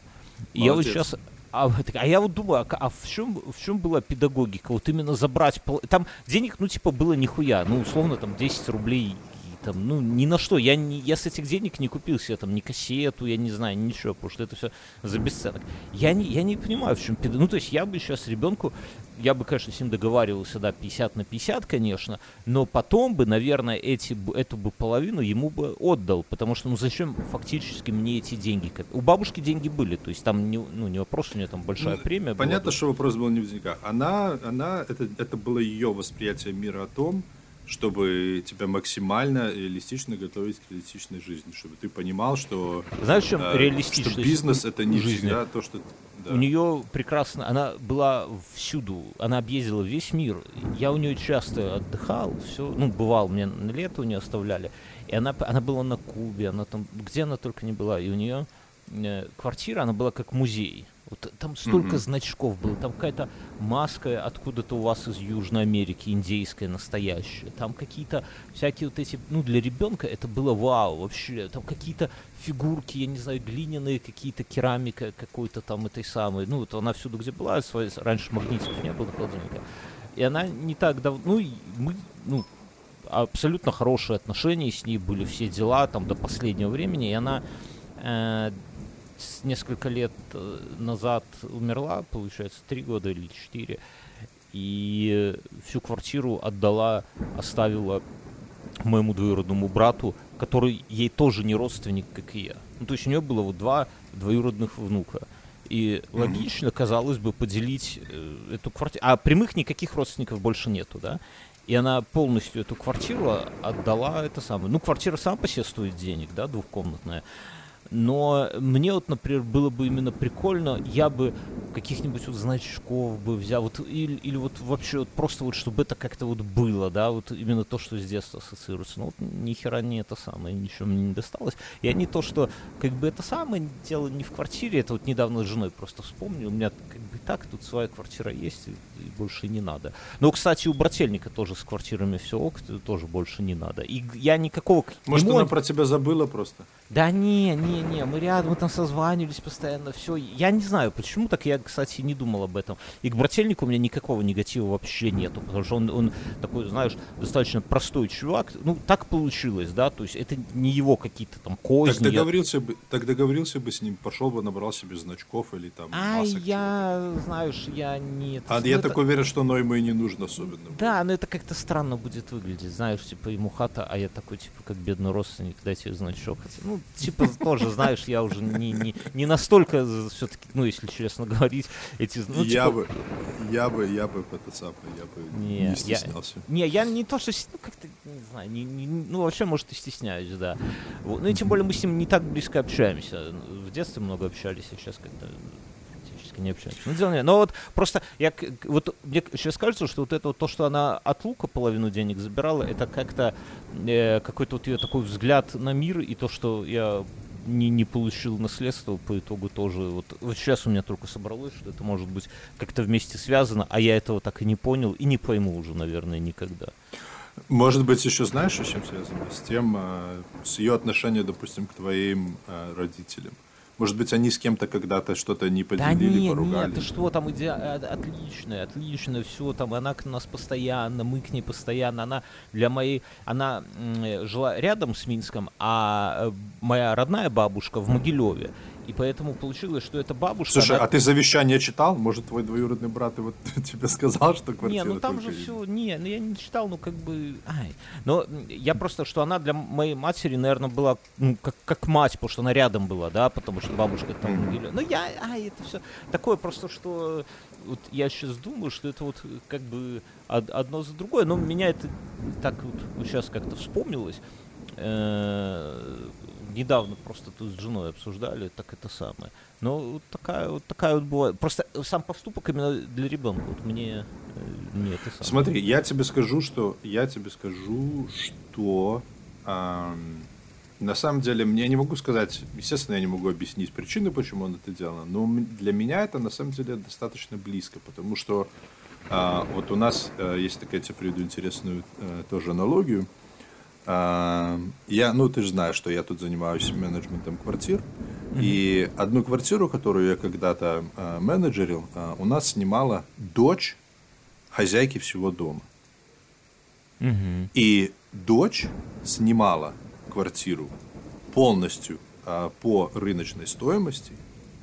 И я вот сейчас а, а я вот думаю, а, а в чем в чем была педагогика? Вот именно забрать пол... там денег, ну типа было нихуя, ну условно там 10 рублей там, ну, ни на что. Я, не, я с этих денег не купил себе там ни кассету, я не знаю, ничего, потому что это все за бесценок. Я не, я не понимаю, в чем педагог. Ну, то есть я бы сейчас ребенку, я бы, конечно, с ним договаривался, да, 50 на 50, конечно, но потом бы, наверное, эти, эту бы половину ему бы отдал, потому что, ну, зачем фактически мне эти деньги? У бабушки деньги были, то есть там, не, ну, не вопрос, у нее там большая ну, премия Понятно, была, что вопрос был не в деньгах. Она, она это, это было ее восприятие мира о том, чтобы тебя максимально реалистично готовить к реалистичной жизни, чтобы ты понимал, что знаешь, чем э, реалистичность что бизнес это не жизни. всегда то, что да. у нее прекрасно, она была всюду, она объездила весь мир. Я у нее часто отдыхал, все, ну бывал, мне на лето у нее оставляли, и она она была на Кубе, она там где она только не была, и у нее э, квартира, она была как музей вот там столько mm-hmm. значков было, там какая-то маска откуда-то у вас из Южной Америки, индейская настоящая, там какие-то всякие вот эти, ну для ребенка это было вау вообще, там какие-то фигурки, я не знаю, глиняные какие-то, керамика какой-то там этой самой, ну вот она всюду где была, свои, раньше магнитиков не было холодильника, и она не так давно, ну мы, ну абсолютно хорошие отношения с ней были, все дела там до последнего времени, и она э, несколько лет э, назад умерла, получается, три года или четыре. и всю квартиру отдала, оставила моему двоюродному брату, который ей тоже не родственник, как и я. Ну, то есть у нее было вот два двоюродных внука. И логично, казалось бы, поделить э, эту квартиру. А прямых никаких родственников больше нету, да? И она полностью эту квартиру отдала это самое. Ну, квартира сама по себе стоит денег, да, двухкомнатная. Но мне вот, например, было бы именно прикольно, я бы каких-нибудь вот значков бы взял, вот, или, или вот вообще вот просто вот, чтобы это как-то вот было, да, вот именно то, что с детства ассоциируется. Ну вот ни хера не это самое, ничего мне не досталось. Я не то, что как бы это самое дело не в квартире, это вот недавно с женой просто вспомнил, у меня как бы так тут своя квартира есть, и, и больше не надо. Но, кстати, у брательника тоже с квартирами все ок, тоже больше не надо. И я никакого... Может, нему... она про тебя забыла просто? Да не, не, не, мы рядом, мы там созванивались постоянно, все. Я не знаю, почему так, я, кстати, не думал об этом. И к брательнику у меня никакого негатива вообще нету, потому что он, он такой, знаешь, достаточно простой чувак. Ну, так получилось, да, то есть это не его какие-то там козни. Так договорился бы, так договорился бы с ним, пошел бы, набрал себе значков или там А я, знаешь, я не... А ну, я это... так уверен, что оно ему и не нужно особенно. Да, но это как-то странно будет выглядеть, знаешь, типа ему хата, а я такой, типа, как бедный родственник, дайте значок. Ну, типа, тоже, знаешь, я уже не, не, не настолько все-таки, ну, если честно говорить, эти... Ну, я типа... бы, я бы, я бы это самое, я бы не, не стеснялся. Я, не, я не то, что, ну, как-то, не знаю, не, не, ну, вообще, может, и стесняюсь, да. Вот. Ну, и тем более мы с ним не так близко общаемся. В детстве много общались, а сейчас как-то практически не общаемся. Ну, дело не. Но вот просто я вот мне сейчас кажется, что вот это вот то, что она от Лука половину денег забирала, это как-то э, какой-то вот ее такой взгляд на мир и то, что я не, не получил наследство по итогу тоже. Вот, вот сейчас у меня только собралось, что это может быть как-то вместе связано, а я этого так и не понял и не пойму уже, наверное, никогда. Может быть, еще знаешь, с чем связано? С тем, э, с ее отношением, допустим, к твоим э, родителям. Может быть, они с кем-то когда-то что-то не поделили, да нет, поругали. Нет, ты что, там иде... Э, отлично, отлично, все, там она к нас постоянно, мы к ней постоянно, она для моей, она жила рядом с Минском, а моя родная бабушка в Могилеве. И поэтому получилось, что эта бабушка... Слушай, она... а ты завещание читал? Может, твой двоюродный брат вот тебе сказал, что квартира Не, ну там же все... Не, ну я не читал, ну как бы... Ай. Но я просто, что она для моей матери, наверное, была ну, как, как мать, потому что она рядом была, да, потому что бабушка там... Mm-hmm. Ну я... Ай, это все такое просто, что... Вот я сейчас думаю, что это вот как бы одно за другое, но меня это так вот сейчас как-то вспомнилось э, недавно просто тут с женой обсуждали, так это самое. Но вот такая вот такая вот бывает. Просто сам поступок именно для ребенка. Вот мне, э, мне это самое. Смотри, я тебе скажу, что я тебе скажу, что эм, на самом деле мне не могу сказать, естественно, я не могу объяснить причины, почему он это делал, но для меня это на самом деле достаточно близко, потому что э, вот у нас э, есть такая, я тебе приведу интересную э, тоже аналогию. Я, ну, ты же знаешь, что я тут занимаюсь менеджментом квартир. Mm-hmm. И одну квартиру, которую я когда-то а, менеджерил, а, у нас снимала дочь хозяйки всего дома. Mm-hmm. И дочь снимала квартиру полностью а, по рыночной стоимости,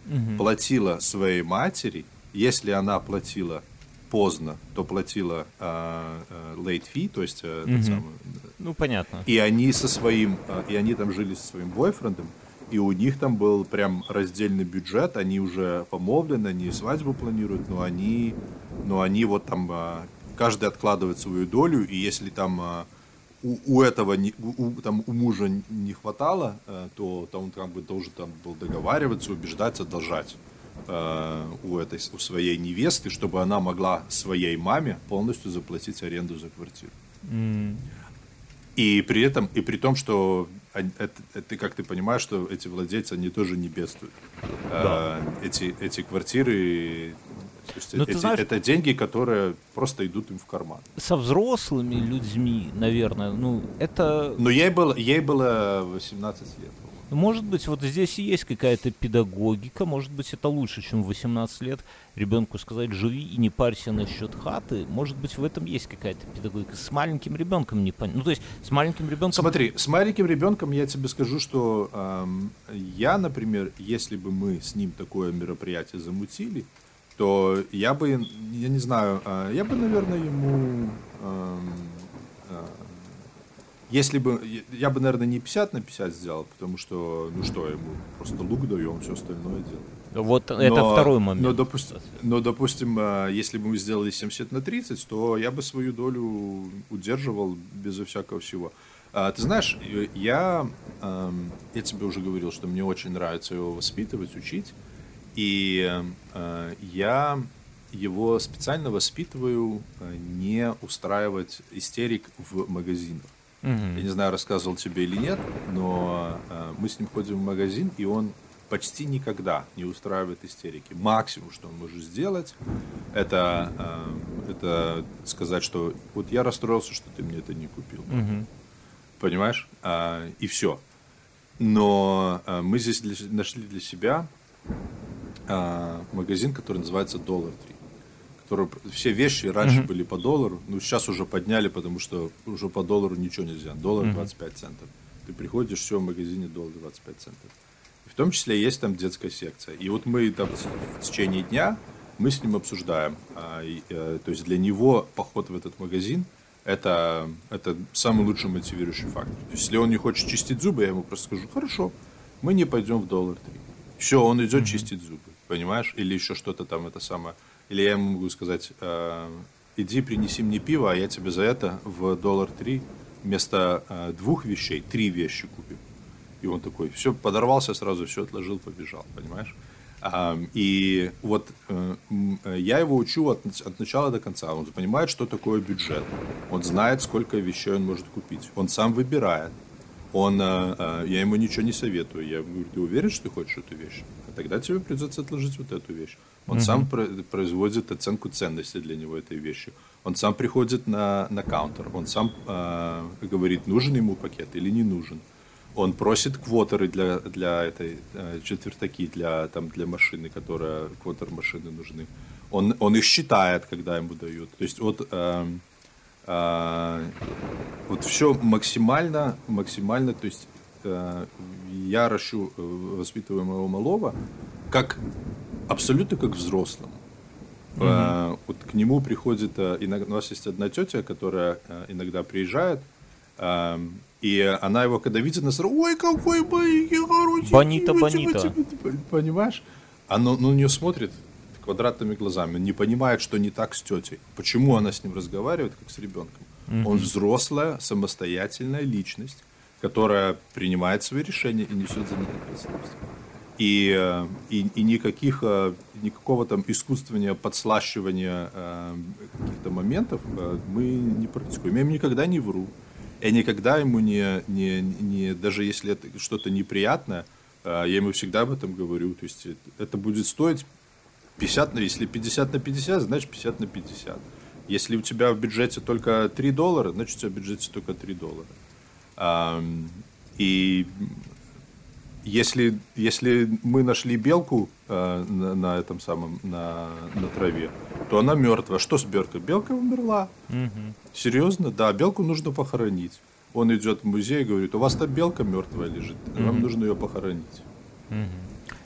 mm-hmm. платила своей матери, если она платила поздно, то платила uh, uh, late fee, то есть uh, mm-hmm. самый, ну понятно. И они со своим, и они там жили со своим бойфрендом, и у них там был прям раздельный бюджет, они уже помолвлены, они свадьбу планируют, но они, но они вот там каждый откладывает свою долю, и если там у, у этого не, у, там у мужа не хватало, то, то он как бы должен там был договариваться, убеждать, одолжать э, у, этой, у своей невесты, чтобы она могла своей маме полностью заплатить аренду за квартиру. Mm. И при этом, и при том, что это, это, как ты понимаешь, что эти владельцы, они тоже не бедствуют. Да. Э, эти, эти квартиры, то есть эти, знаешь, это деньги, которые просто идут им в карман. Со взрослыми людьми, наверное, ну, это... Но ей было, ей было 18 лет. Может быть, вот здесь и есть какая-то педагогика, может быть, это лучше, чем в 18 лет ребенку сказать «живи и не парься насчет хаты». Может быть, в этом есть какая-то педагогика. С маленьким ребенком не понятно. Ну, то есть, с маленьким ребенком... Смотри, с маленьким ребенком я тебе скажу, что эм, я, например, если бы мы с ним такое мероприятие замутили, то я бы, я не знаю, а, я бы, наверное, ему... А, если бы, я бы, наверное, не 50 на 50 сделал, потому что, ну что, ему просто лук даем, все остальное делаем. Вот но, это второй момент. Но, допустим, но, допустим, если бы мы сделали 70 на 30, то я бы свою долю удерживал безо всякого всего. А, ты знаешь, я, я тебе уже говорил, что мне очень нравится его воспитывать, учить. И э, я его специально воспитываю э, не устраивать истерик в магазинах. Mm-hmm. Я не знаю, рассказывал тебе или нет, но э, мы с ним ходим в магазин, и он почти никогда не устраивает истерики. Максимум, что он может сделать, это, э, это сказать, что вот я расстроился, что ты мне это не купил. Mm-hmm. Понимаешь? А, и все. Но а, мы здесь для, нашли для себя а, магазин, который называется Dollar Tree. Который, все вещи раньше mm-hmm. были по доллару, но сейчас уже подняли, потому что уже по доллару ничего нельзя. Доллар mm-hmm. 25 центов. Ты приходишь, все в магазине доллар 25 центов. И в том числе есть там детская секция. И вот мы там в течение дня мы с ним обсуждаем. А, и, а, то есть для него поход в этот магазин это, это самый лучший мотивирующий фактор. То есть, если он не хочет чистить зубы, я ему просто скажу, хорошо, мы не пойдем в доллар три. Все, он идет mm-hmm. чистить зубы понимаешь, или еще что-то там это самое. Или я ему могу сказать, э, иди принеси мне пиво, а я тебе за это в доллар три вместо э, двух вещей три вещи купим. И он такой, все, подорвался сразу, все отложил, побежал, понимаешь? А, и вот э, я его учу от, от начала до конца. Он понимает, что такое бюджет. Он знает, сколько вещей он может купить. Он сам выбирает. Он, я ему ничего не советую. Я говорю, ты уверен, что ты хочешь эту вещь? тогда тебе придется отложить вот эту вещь. Он угу. сам производит оценку ценности для него этой вещи. Он сам приходит на, на каунтер, он сам э, говорит, нужен ему пакет или не нужен. Он просит квотеры для, для этой э, четвертаки, для, там, для машины, которая квотер машины нужны. Он, он их считает, когда ему дают. То есть вот, э, э, вот все максимально, максимально, то есть Э, я ращу, э, воспитываю моего малого, как абсолютно как взрослым. Угу. Вот к нему приходит, иногда, у нас есть одна тетя, которая иногда приезжает, и она его, когда видит, она сразу, ой, какой хороший. Бонита, бонита. Понимаешь? Она ну, на нее смотрит квадратными глазами, не понимает, что не так с тетей. Почему она с ним разговаривает, как с ребенком? Угу. Он взрослая, самостоятельная личность, которая принимает свои решения и несет за них ответственность. И, э, и, и никаких, э, никакого там искусствования, подслащивания э, каких-то моментов мы не практикуем. Я ему никогда не вру. Я никогда ему не, не, не даже если это что-то неприятное, я ему всегда об этом говорю. То есть это будет стоить 50 на, если 50 на 50, значит 50 на 50. Если у тебя в бюджете только 3 доллара, значит у тебя в бюджете только 3 доллара. И если, если мы нашли белку э, на, на этом самом, на, на траве, то она мертвая. Что с белкой? Белка умерла. Угу. Серьезно? Да, белку нужно похоронить. Он идет в музей и говорит, у вас там белка мертвая лежит, угу. вам нужно ее похоронить. Угу.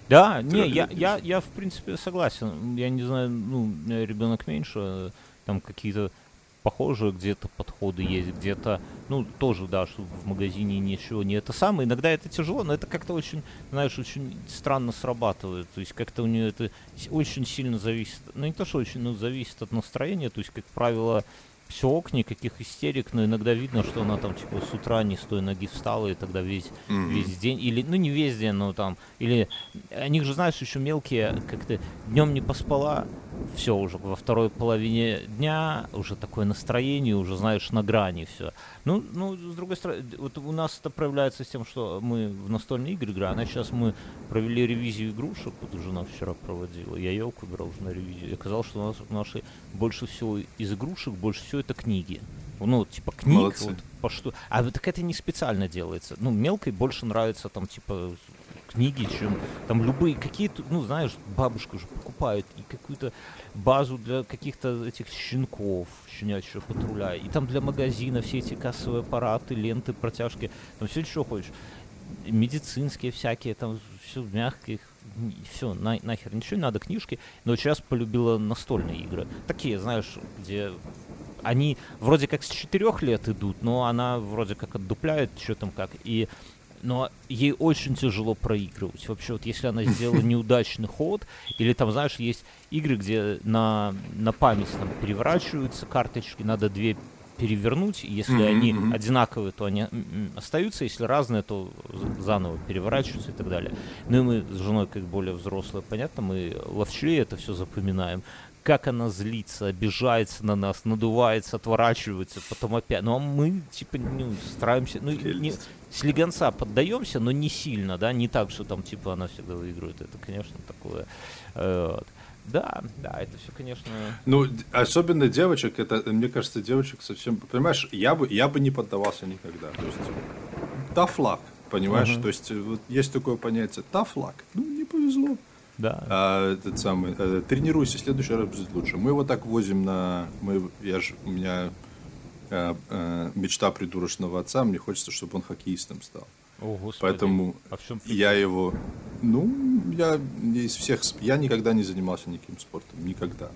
Да, не, я, я, я в принципе согласен. Я не знаю, ну, ребенок меньше, там какие-то похожие где-то подходы есть, где-то, ну, тоже, да, что в магазине ничего не это самое. Иногда это тяжело, но это как-то очень, знаешь, очень странно срабатывает. То есть как-то у нее это очень сильно зависит, ну, не то, что очень, но зависит от настроения. То есть, как правило, все ок, никаких истерик, но иногда видно, что она там типа с утра не с той ноги встала, и тогда весь, mm-hmm. весь день, или, ну не весь день, но там, или, они же, знаешь, еще мелкие, как-то днем не поспала, все уже во второй половине дня, уже такое настроение, уже, знаешь, на грани все. Ну, ну, с другой стороны, вот у нас это проявляется с тем, что мы в настольные игры играем, а сейчас мы провели ревизию игрушек, вот жена вчера проводила, я елку брал уже на ревизию, и оказалось, что у нас наши больше всего из игрушек, больше всего это книги. Ну, типа книг, вот, по что. А так это не специально делается. Ну, мелкой больше нравится там, типа, книги, чем там любые какие-то, ну, знаешь, бабушка уже покупает и какую-то базу для каких-то этих щенков, щенячьего патруля, и там для магазина все эти кассовые аппараты, ленты, протяжки, там все, что хочешь. Медицинские всякие, там все мягких все, на, нахер ничего не надо, книжки. Но сейчас полюбила настольные игры. Такие, знаешь, где они вроде как с четырех лет идут, но она вроде как отдупляет, что там как. И но ей очень тяжело проигрывать. Вообще, вот если она сделала неудачный ход, или там, знаешь, есть игры, где на, на память там переворачиваются карточки, надо две перевернуть, если mm-hmm. они одинаковые, то они остаются, если разные, то заново переворачиваются и так далее. Ну и мы с женой как более взрослые, понятно, мы ловчее это все запоминаем как она злится, обижается на нас, надувается, отворачивается, потом опять. Ну, а мы, типа, ну, стараемся, ну, не, слегонца поддаемся, но не сильно, да, не так, что там, типа, она всегда выигрывает. Это, конечно, такое. Э, вот. Да, да, это все, конечно. Ну, особенно девочек, это, мне кажется, девочек совсем, понимаешь, я бы, я бы не поддавался никогда. То есть, tough luck, понимаешь? Uh-huh. То есть, вот есть такое понятие tough luck. Ну, не повезло. Да. А, этот самый, э, тренируйся, в следующий раз будет лучше. Мы вот так возим на, мы, я ж, у меня э, э, мечта придурочного отца, мне хочется, чтобы он хоккеистом стал. О, Господи. Поэтому а я его, ну, я из всех, я никогда не занимался никаким спортом, никогда.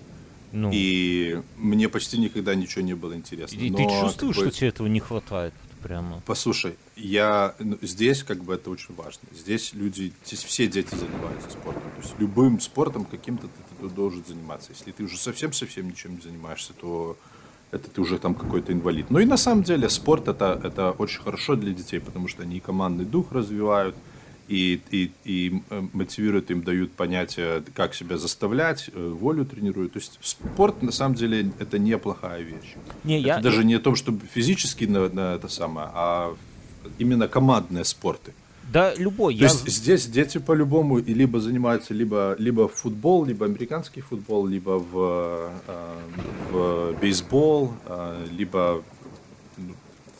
Ну. И мне почти никогда ничего не было интересно. И Но ты чувствуешь, какой... что тебе этого не хватает? Прямо. Послушай, я ну, здесь как бы это очень важно. Здесь люди, здесь все дети занимаются спортом. То есть любым спортом каким-то ты, ты должен заниматься. Если ты уже совсем-совсем ничем не занимаешься, то это ты уже там какой-то инвалид. Ну и на самом деле спорт это, это очень хорошо для детей, потому что они командный дух развивают, и, и, и э, мотивируют им, дают понятие, как себя заставлять, э, волю тренируют. То есть спорт, на самом деле, это неплохая вещь. Не, это я... даже не о том, чтобы физически на, на это самое, а именно командные спорты. Да, любой. То я... есть здесь дети по-любому либо занимаются либо, либо в футбол, либо американский футбол, либо в, э, в бейсбол, либо ну,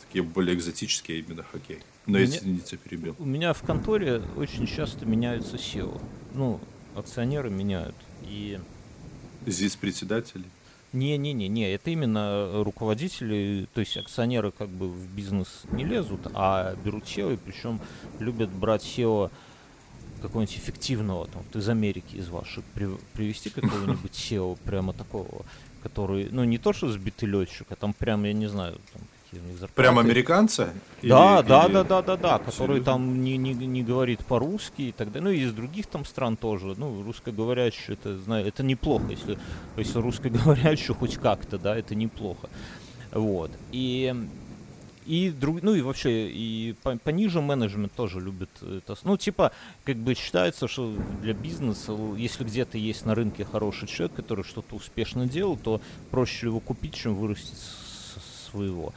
такие более экзотические именно хоккей. Но меня, извините, перебил. У меня в конторе очень часто меняются SEO. Ну, акционеры меняют. И... Здесь председатели? Не-не-не, не, это именно руководители, то есть акционеры как бы в бизнес не лезут, а берут SEO, и причем любят брать SEO какого-нибудь эффективного, там, вот из Америки, из ваших, привести какого-нибудь SEO прямо такого, который, ну, не то, что сбитый летчик, а там прям, я не знаю, там, какие у них зарплаты. Прям американца? Да, или, да, или... да, да, да, да, который там не, не, не говорит по-русски и так далее. Ну, и из других там стран тоже. Ну, русскоговорящие, это, знаю, это неплохо, если, если русскоговорящие хоть как-то, да, это неплохо. Вот. И и друг, ну и вообще и пониже менеджмент тоже любит это. Ну типа как бы считается, что для бизнеса, если где-то есть на рынке хороший человек, который что-то успешно делал, то проще его купить, чем вырастить своего.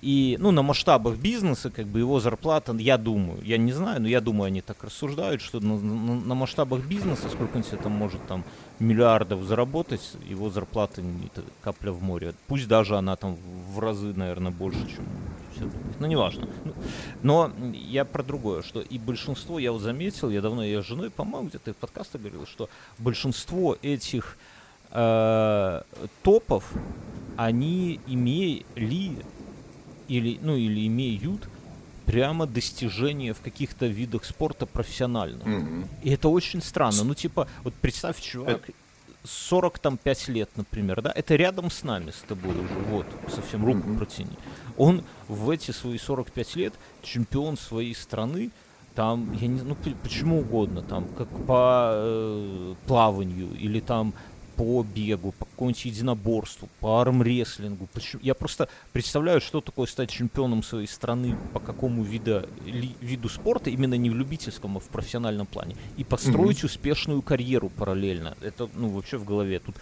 И, ну, на масштабах бизнеса, как бы его зарплата, я думаю, я не знаю, но я думаю, они так рассуждают, что на, на, на масштабах бизнеса, сколько он себе там может там миллиардов заработать, его зарплата не капля в море. Пусть даже она там в разы, наверное, больше, чем все Ну, неважно. Ну, но я про другое, что и большинство, я вот заметил, я давно я с женой, по-моему, где-то в подкастах говорил, что большинство этих э, топов, они имели или, ну, или имеют прямо достижения в каких-то видах спорта профессионально. Mm-hmm. И это очень странно. Ну, типа, вот представь, чувак, 40 там 5 лет, например, да, это рядом с нами, с тобой уже, вот, совсем руку mm-hmm. протяни. Он в эти свои 45 лет чемпион своей страны, там, я не знаю, ну, почему угодно, там, как по э, плаванию, или там по бегу, по какому-нибудь единоборству, по армрестлингу. Я просто представляю, что такое стать чемпионом своей страны по какому вида, ли, виду спорта, именно не в любительском, а в профессиональном плане, и построить mm-hmm. успешную карьеру параллельно. Это, ну, вообще в голове. Тут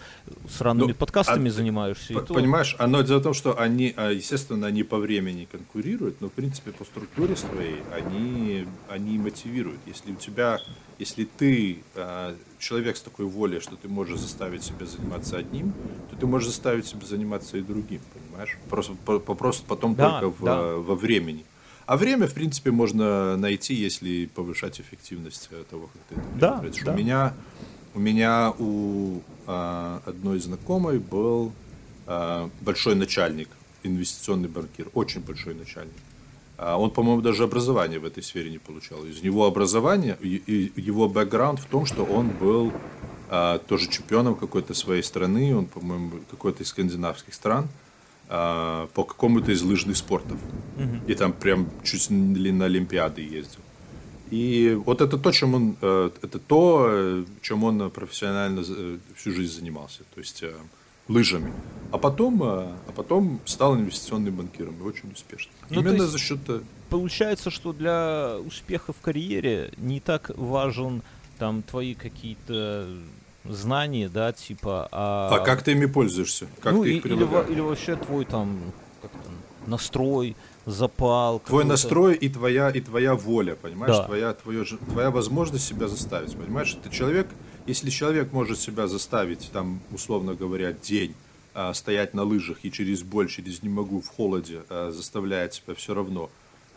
сраными ну, подкастами а, занимаешься. П- понимаешь, оно дело в том, что они, а, естественно, они по времени конкурируют, но, в принципе, по структуре своей они, они мотивируют. Если у тебя если ты э, человек с такой волей, что ты можешь заставить себя заниматься одним, то ты можешь заставить себя заниматься и другим, понимаешь? Просто, по, просто потом да, только в, да. во времени. А время, в принципе, можно найти, если повышать эффективность того, как ты это да, да. У меня, у меня у э, одной знакомой был э, большой начальник, инвестиционный банкир, очень большой начальник. А он, по-моему, даже образование в этой сфере не получал. Из него образование, и его бэкграунд в том, что он был а, тоже чемпионом какой-то своей страны, он, по-моему, какой-то из скандинавских стран, а, по какому-то из лыжных спортов. Угу. И там прям чуть ли на Олимпиады ездил. И вот это то, чем он, э, это то, чем он профессионально э, всю жизнь занимался. То есть э, лыжами. А потом, а потом стал инвестиционным банкиром и очень успешно. Ну, Именно есть, за счет... Получается, что для успеха в карьере не так важен там твои какие-то знания, да, типа... А, а как ты ими пользуешься? Как ну, ты их или, или вообще твой там настрой, запал. Твой настрой и твоя, и твоя воля, понимаешь? Да. Твоя, твое, твоя возможность себя заставить, понимаешь? Ты человек, если человек может себя заставить, там, условно говоря, день а, стоять на лыжах и через боль, через не могу в холоде а, заставляет себя все равно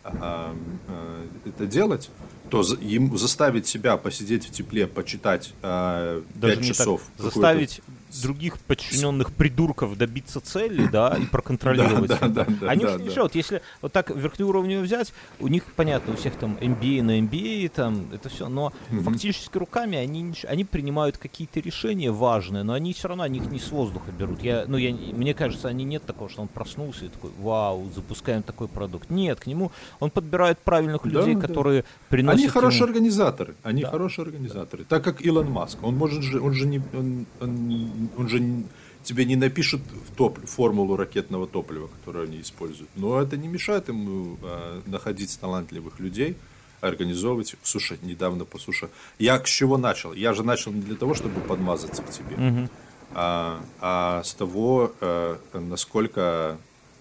а, а, это делать, то им заставить себя посидеть в тепле, почитать Даже 5 часов. Заставить других подчиненных придурков добиться цели, да, и проконтролировать. Да, да, да, Они да, же да. Вот если вот так верхнеуровневую взять, у них, понятно, у всех там MBA на MBA, там, это все, но mm фактически руками они, они принимают какие-то решения важные, но они все равно, они их не с воздуха берут. Я, ну, я, мне кажется, они нет такого, что он проснулся и такой, вау, запускаем такой продукт. Нет, к нему он подбирает правильных людей, да, которые приносят Они хорошие ему... организаторы, они да. хорошие организаторы. Так как Илон Маск, он может же, он же не, он, он он же тебе не напишет в топ, формулу ракетного топлива, которую они используют. Но это не мешает ему э, находить талантливых людей, организовывать. Слушай, недавно по суше. Я с чего начал? Я же начал не для того, чтобы подмазаться к тебе, угу. а, а с того, э, насколько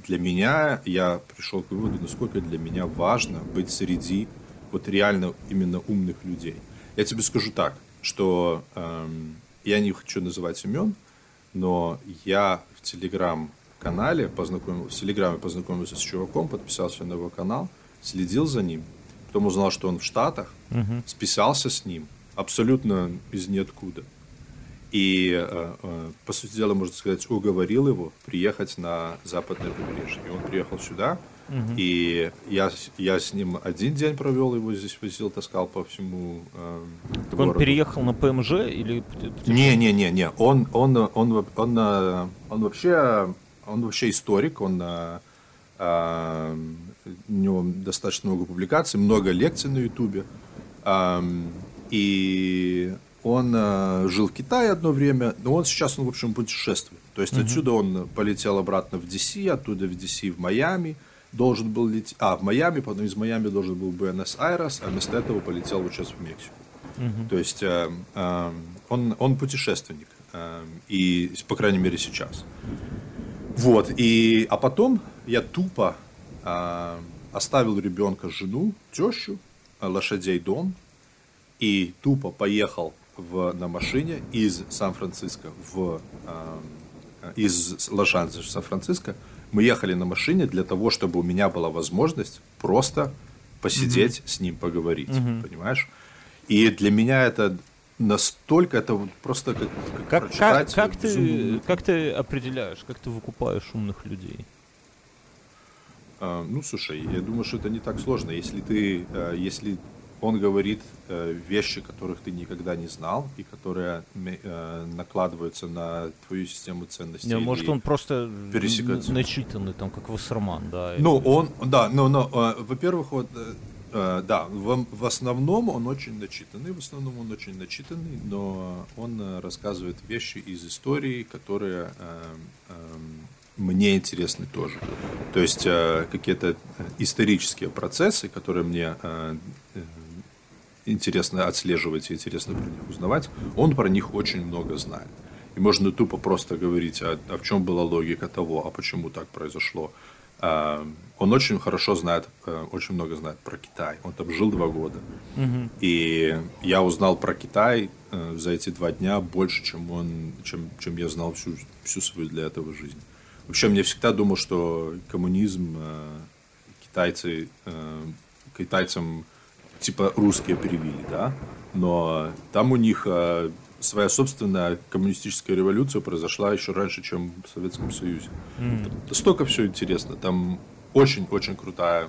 для меня, я пришел к выводу, насколько для меня важно быть среди вот реально именно умных людей. Я тебе скажу так, что э, я не хочу называть имен, но я в телеграм-канале познакомился, в телеграме познакомился с чуваком, подписался на его канал, следил за ним, потом узнал, что он в Штатах, угу. списался с ним абсолютно из ниоткуда. И, э, э, по сути дела, можно сказать, уговорил его приехать на западное побережье. И он приехал сюда, Угу. И я, я с ним один день провел, его здесь возил, таскал по всему э, Так городу. он переехал на ПМЖ или... Не, не, не, не. Он, он, он, он, он, э, он вообще, он вообще историк, он э, э, у него достаточно много публикаций, много лекций на Ютубе. Э, и он э, жил в Китае одно время, но он сейчас, он, в общем, путешествует. То есть угу. отсюда он полетел обратно в DC, оттуда в DC в Майами должен был лететь, а, в Майами, потом из Майами должен был Буэнос-Айрес, а вместо этого полетел вот сейчас в Мексику. Угу. То есть э, э, он, он путешественник, э, и, по крайней мере, сейчас. Вот, и, а потом я тупо э, оставил ребенка, жену, тещу, лошадей дом, и тупо поехал в, на машине из Сан-Франциско в э, из Лос-Анджелеса в Сан-Франциско мы ехали на машине для того, чтобы у меня была возможность просто посидеть mm-hmm. с ним, поговорить, mm-hmm. понимаешь? И для меня это настолько, это просто как, как, как прочитать. Как, как, ты, как ты определяешь, как ты выкупаешь умных людей? А, ну, слушай, я думаю, что это не так сложно. Если ты, а, если он говорит э, вещи, которых ты никогда не знал и которые э, накладываются на твою систему ценностей. Не, может, он просто начитанный, там, как Вассерман, да. Ну, или... он, да, но, но э, во-первых, вот, да, в, в основном он очень начитанный, в основном он очень начитанный, но он рассказывает вещи из истории, которые э, э, мне интересны тоже. То есть э, какие-то исторические процессы, которые мне э, интересно отслеживать и интересно про них узнавать, он про них очень много знает. И можно тупо просто говорить, а, а в чем была логика того, а почему так произошло. А, он очень хорошо знает, а, очень много знает про Китай. Он там жил два года. Угу. И я узнал про Китай а, за эти два дня больше, чем, он, чем, чем я знал всю, всю свою для этого жизнь. Вообще, мне всегда думал, что коммунизм, а, китайцы, китайцам типа русские привили, да, но там у них э, своя собственная коммунистическая революция произошла еще раньше, чем в Советском Союзе. Mm. Столько все интересно, там очень-очень крутая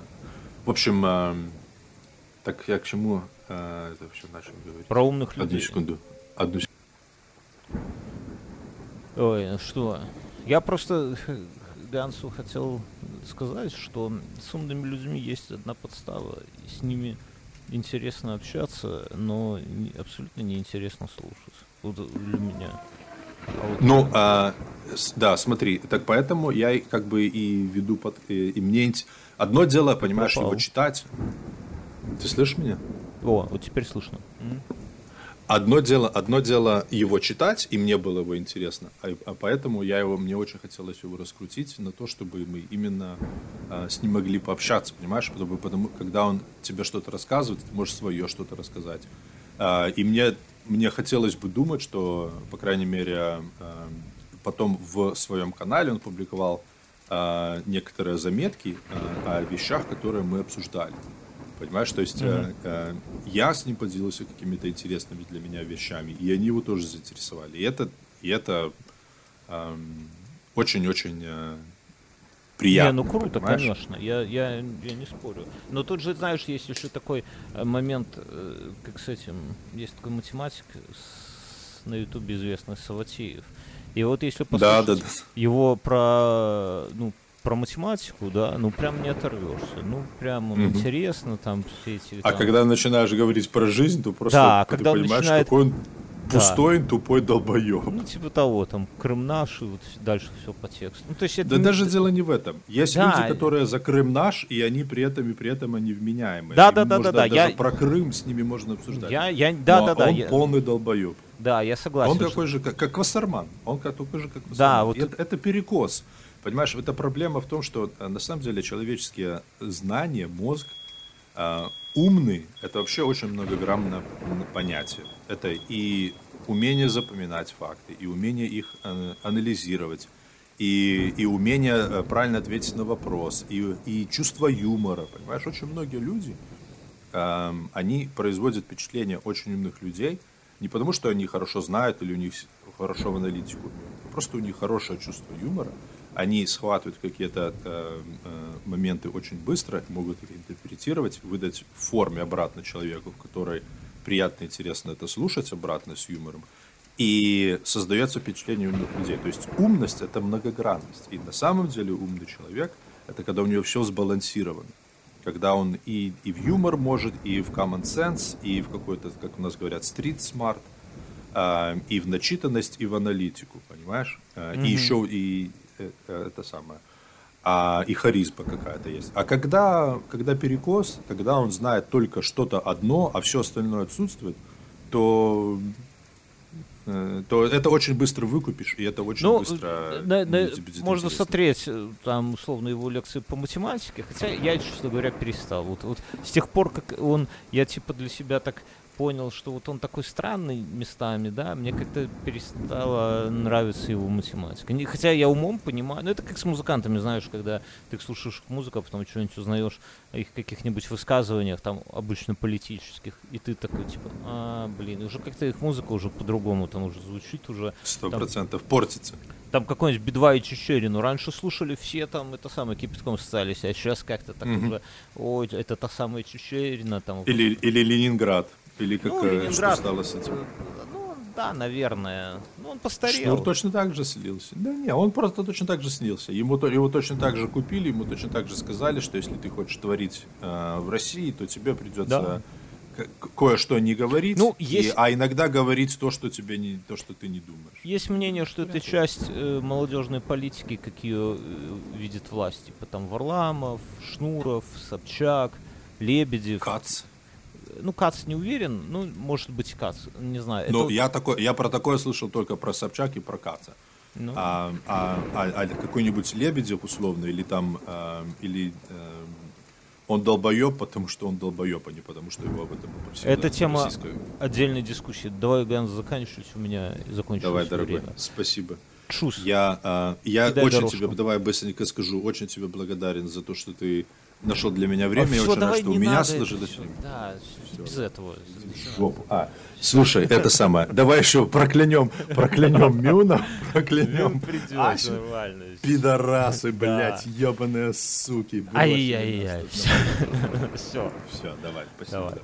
В общем, э, так я к чему э, это вообще начал говорить? Про умных людей. Одну секунду. Одну секунду. Ой, ну что? Я просто Гансу хотел сказать, что с умными людьми есть одна подстава, и с ними интересно общаться, но не, абсолютно неинтересно слушать. Вот для меня. А вот ну, а, да, смотри, так поэтому я как бы и веду под... И, и мне одно дело, понимаешь, Попал. его читать. Ты слышишь меня? О, вот теперь слышно. Одно дело, одно дело его читать, и мне было его интересно, а, а поэтому я его, мне очень хотелось его раскрутить на то, чтобы мы именно а, с ним могли пообщаться, понимаешь? Потому, потому когда он тебе что-то рассказывает, ты можешь свое что-то рассказать. А, и мне, мне хотелось бы думать, что, по крайней мере, а, потом в своем канале он публиковал а, некоторые заметки а, о вещах, которые мы обсуждали. Понимаешь, то есть mm-hmm. э, я с ним поделился какими-то интересными для меня вещами, и они его тоже заинтересовали. И это, и это э, очень-очень э, приятно. Не, ну круто, понимаешь? конечно, я, я, я не спорю. Но тут же, знаешь, есть еще такой э, момент, э, как с этим, есть такой математик с, на ютубе известный Саватеев. И вот если послушать да, да, да. его про, ну, про математику, да, ну прям не оторвешься. Ну, прям угу. интересно там все эти. А там... когда начинаешь говорить про жизнь, то просто да, ты когда понимаешь, начинает... какой он пустой, да. тупой долбоеб. Ну, типа того, там, Крым наш, и вот дальше все по тексту. Ну, то есть это да не... даже дело не в этом. Есть да. люди, которые за Крым наш, и они при этом и при этом они вменяемые. Да, да, да, да, да. Я... про Крым с ними можно обсуждать. Я, я, да, Но да, да. Он я... полный долбоеб. Да, я согласен. Он такой же, как, как Вассерман. Он такой же, как Вассерман. Да, вот... это, это перекос. Понимаешь, это проблема в том, что э, на самом деле человеческие знания, мозг, э, умный, это вообще очень многограммное понятие. Это и умение запоминать факты, и умение их э, анализировать, и, и умение правильно ответить на вопрос, и, и чувство юмора. Понимаешь, очень многие люди, э, они производят впечатление очень умных людей, не потому что они хорошо знают или у них хорошо в аналитику, просто у них хорошее чувство юмора, они схватывают какие-то э, моменты очень быстро, могут их интерпретировать, выдать в форме обратно человеку, в которой приятно и интересно это слушать обратно с юмором. И создается впечатление умных людей. То есть умность – это многогранность. И на самом деле умный человек – это когда у него все сбалансировано. Когда он и, и в юмор может, и в common sense, и в какой-то, как у нас говорят, street smart, э, и в начитанность, и в аналитику, понимаешь? Mm-hmm. И еще и, это самое, а, и харизма какая-то есть. А когда, когда перекос, когда он знает только что-то одно, а все остальное отсутствует, то э, то это очень быстро выкупишь, и это очень ну, быстро на, на, можно интересно. смотреть там условно его лекции по математике, хотя я, честно говоря, перестал. Вот, вот с тех пор, как он, я типа для себя так понял, что вот он такой странный местами, да, мне как-то перестала нравиться его математика. Хотя я умом понимаю, ну это как с музыкантами, знаешь, когда ты слушаешь музыку, а потом что-нибудь узнаешь о их каких-нибудь высказываниях, там обычно политических, и ты такой типа, а, блин, уже как-то их музыка уже по-другому там уже звучит уже. Сто процентов портится там какой-нибудь Бедва и Чечерину. Раньше слушали все там это самое кипятком ссались, а сейчас как-то так mm-hmm. уже, ой, это та самая Чечерина там. Или, или Ленинград. Или как, ну, Ленинград, что стало с этим? Ну, да, наверное. Ну, он постарел. Шнур точно так же слился. Да не, он просто точно так же снился. Ему, его точно так же купили, ему точно так же сказали, что если ты хочешь творить э, в России, то тебе придется да. кое-что не говорить, ну, есть... и, а иногда говорить то, что тебе не, то, что ты не думаешь. Есть мнение, что это часть э, молодежной политики, как ее э, видит власть. Типа там Варламов, Шнуров, Собчак, Лебедев. Кац ну, Кац не уверен, ну, может быть, Кац, не знаю. Ну, это... я, такой, я про такое слышал только про Собчак и про Каца. Ну... А, а, а, а какой-нибудь Лебедев, условно, или там, а, или а, он долбоеб, потому что он долбоеб, а не потому что его об этом попросили. Это тема российская... отдельной дискуссии. Давай, Ганс, заканчивать, у меня закончилось Давай, дорогой, время. спасибо. Чус. Я, а, я очень дорожку. тебе, давай быстренько скажу, очень тебе благодарен за то, что ты нашел для меня время. А я все, очень рад, что у меня слышит. Да, все. без этого. Жопу. А, слушай, это самое. Давай еще проклянем, проклянем Мюна, проклянем. Придет, нормально. Пидорасы, блядь, ебаные суки. Ай-яй-яй. Все. Все, давай, спасибо. Давай.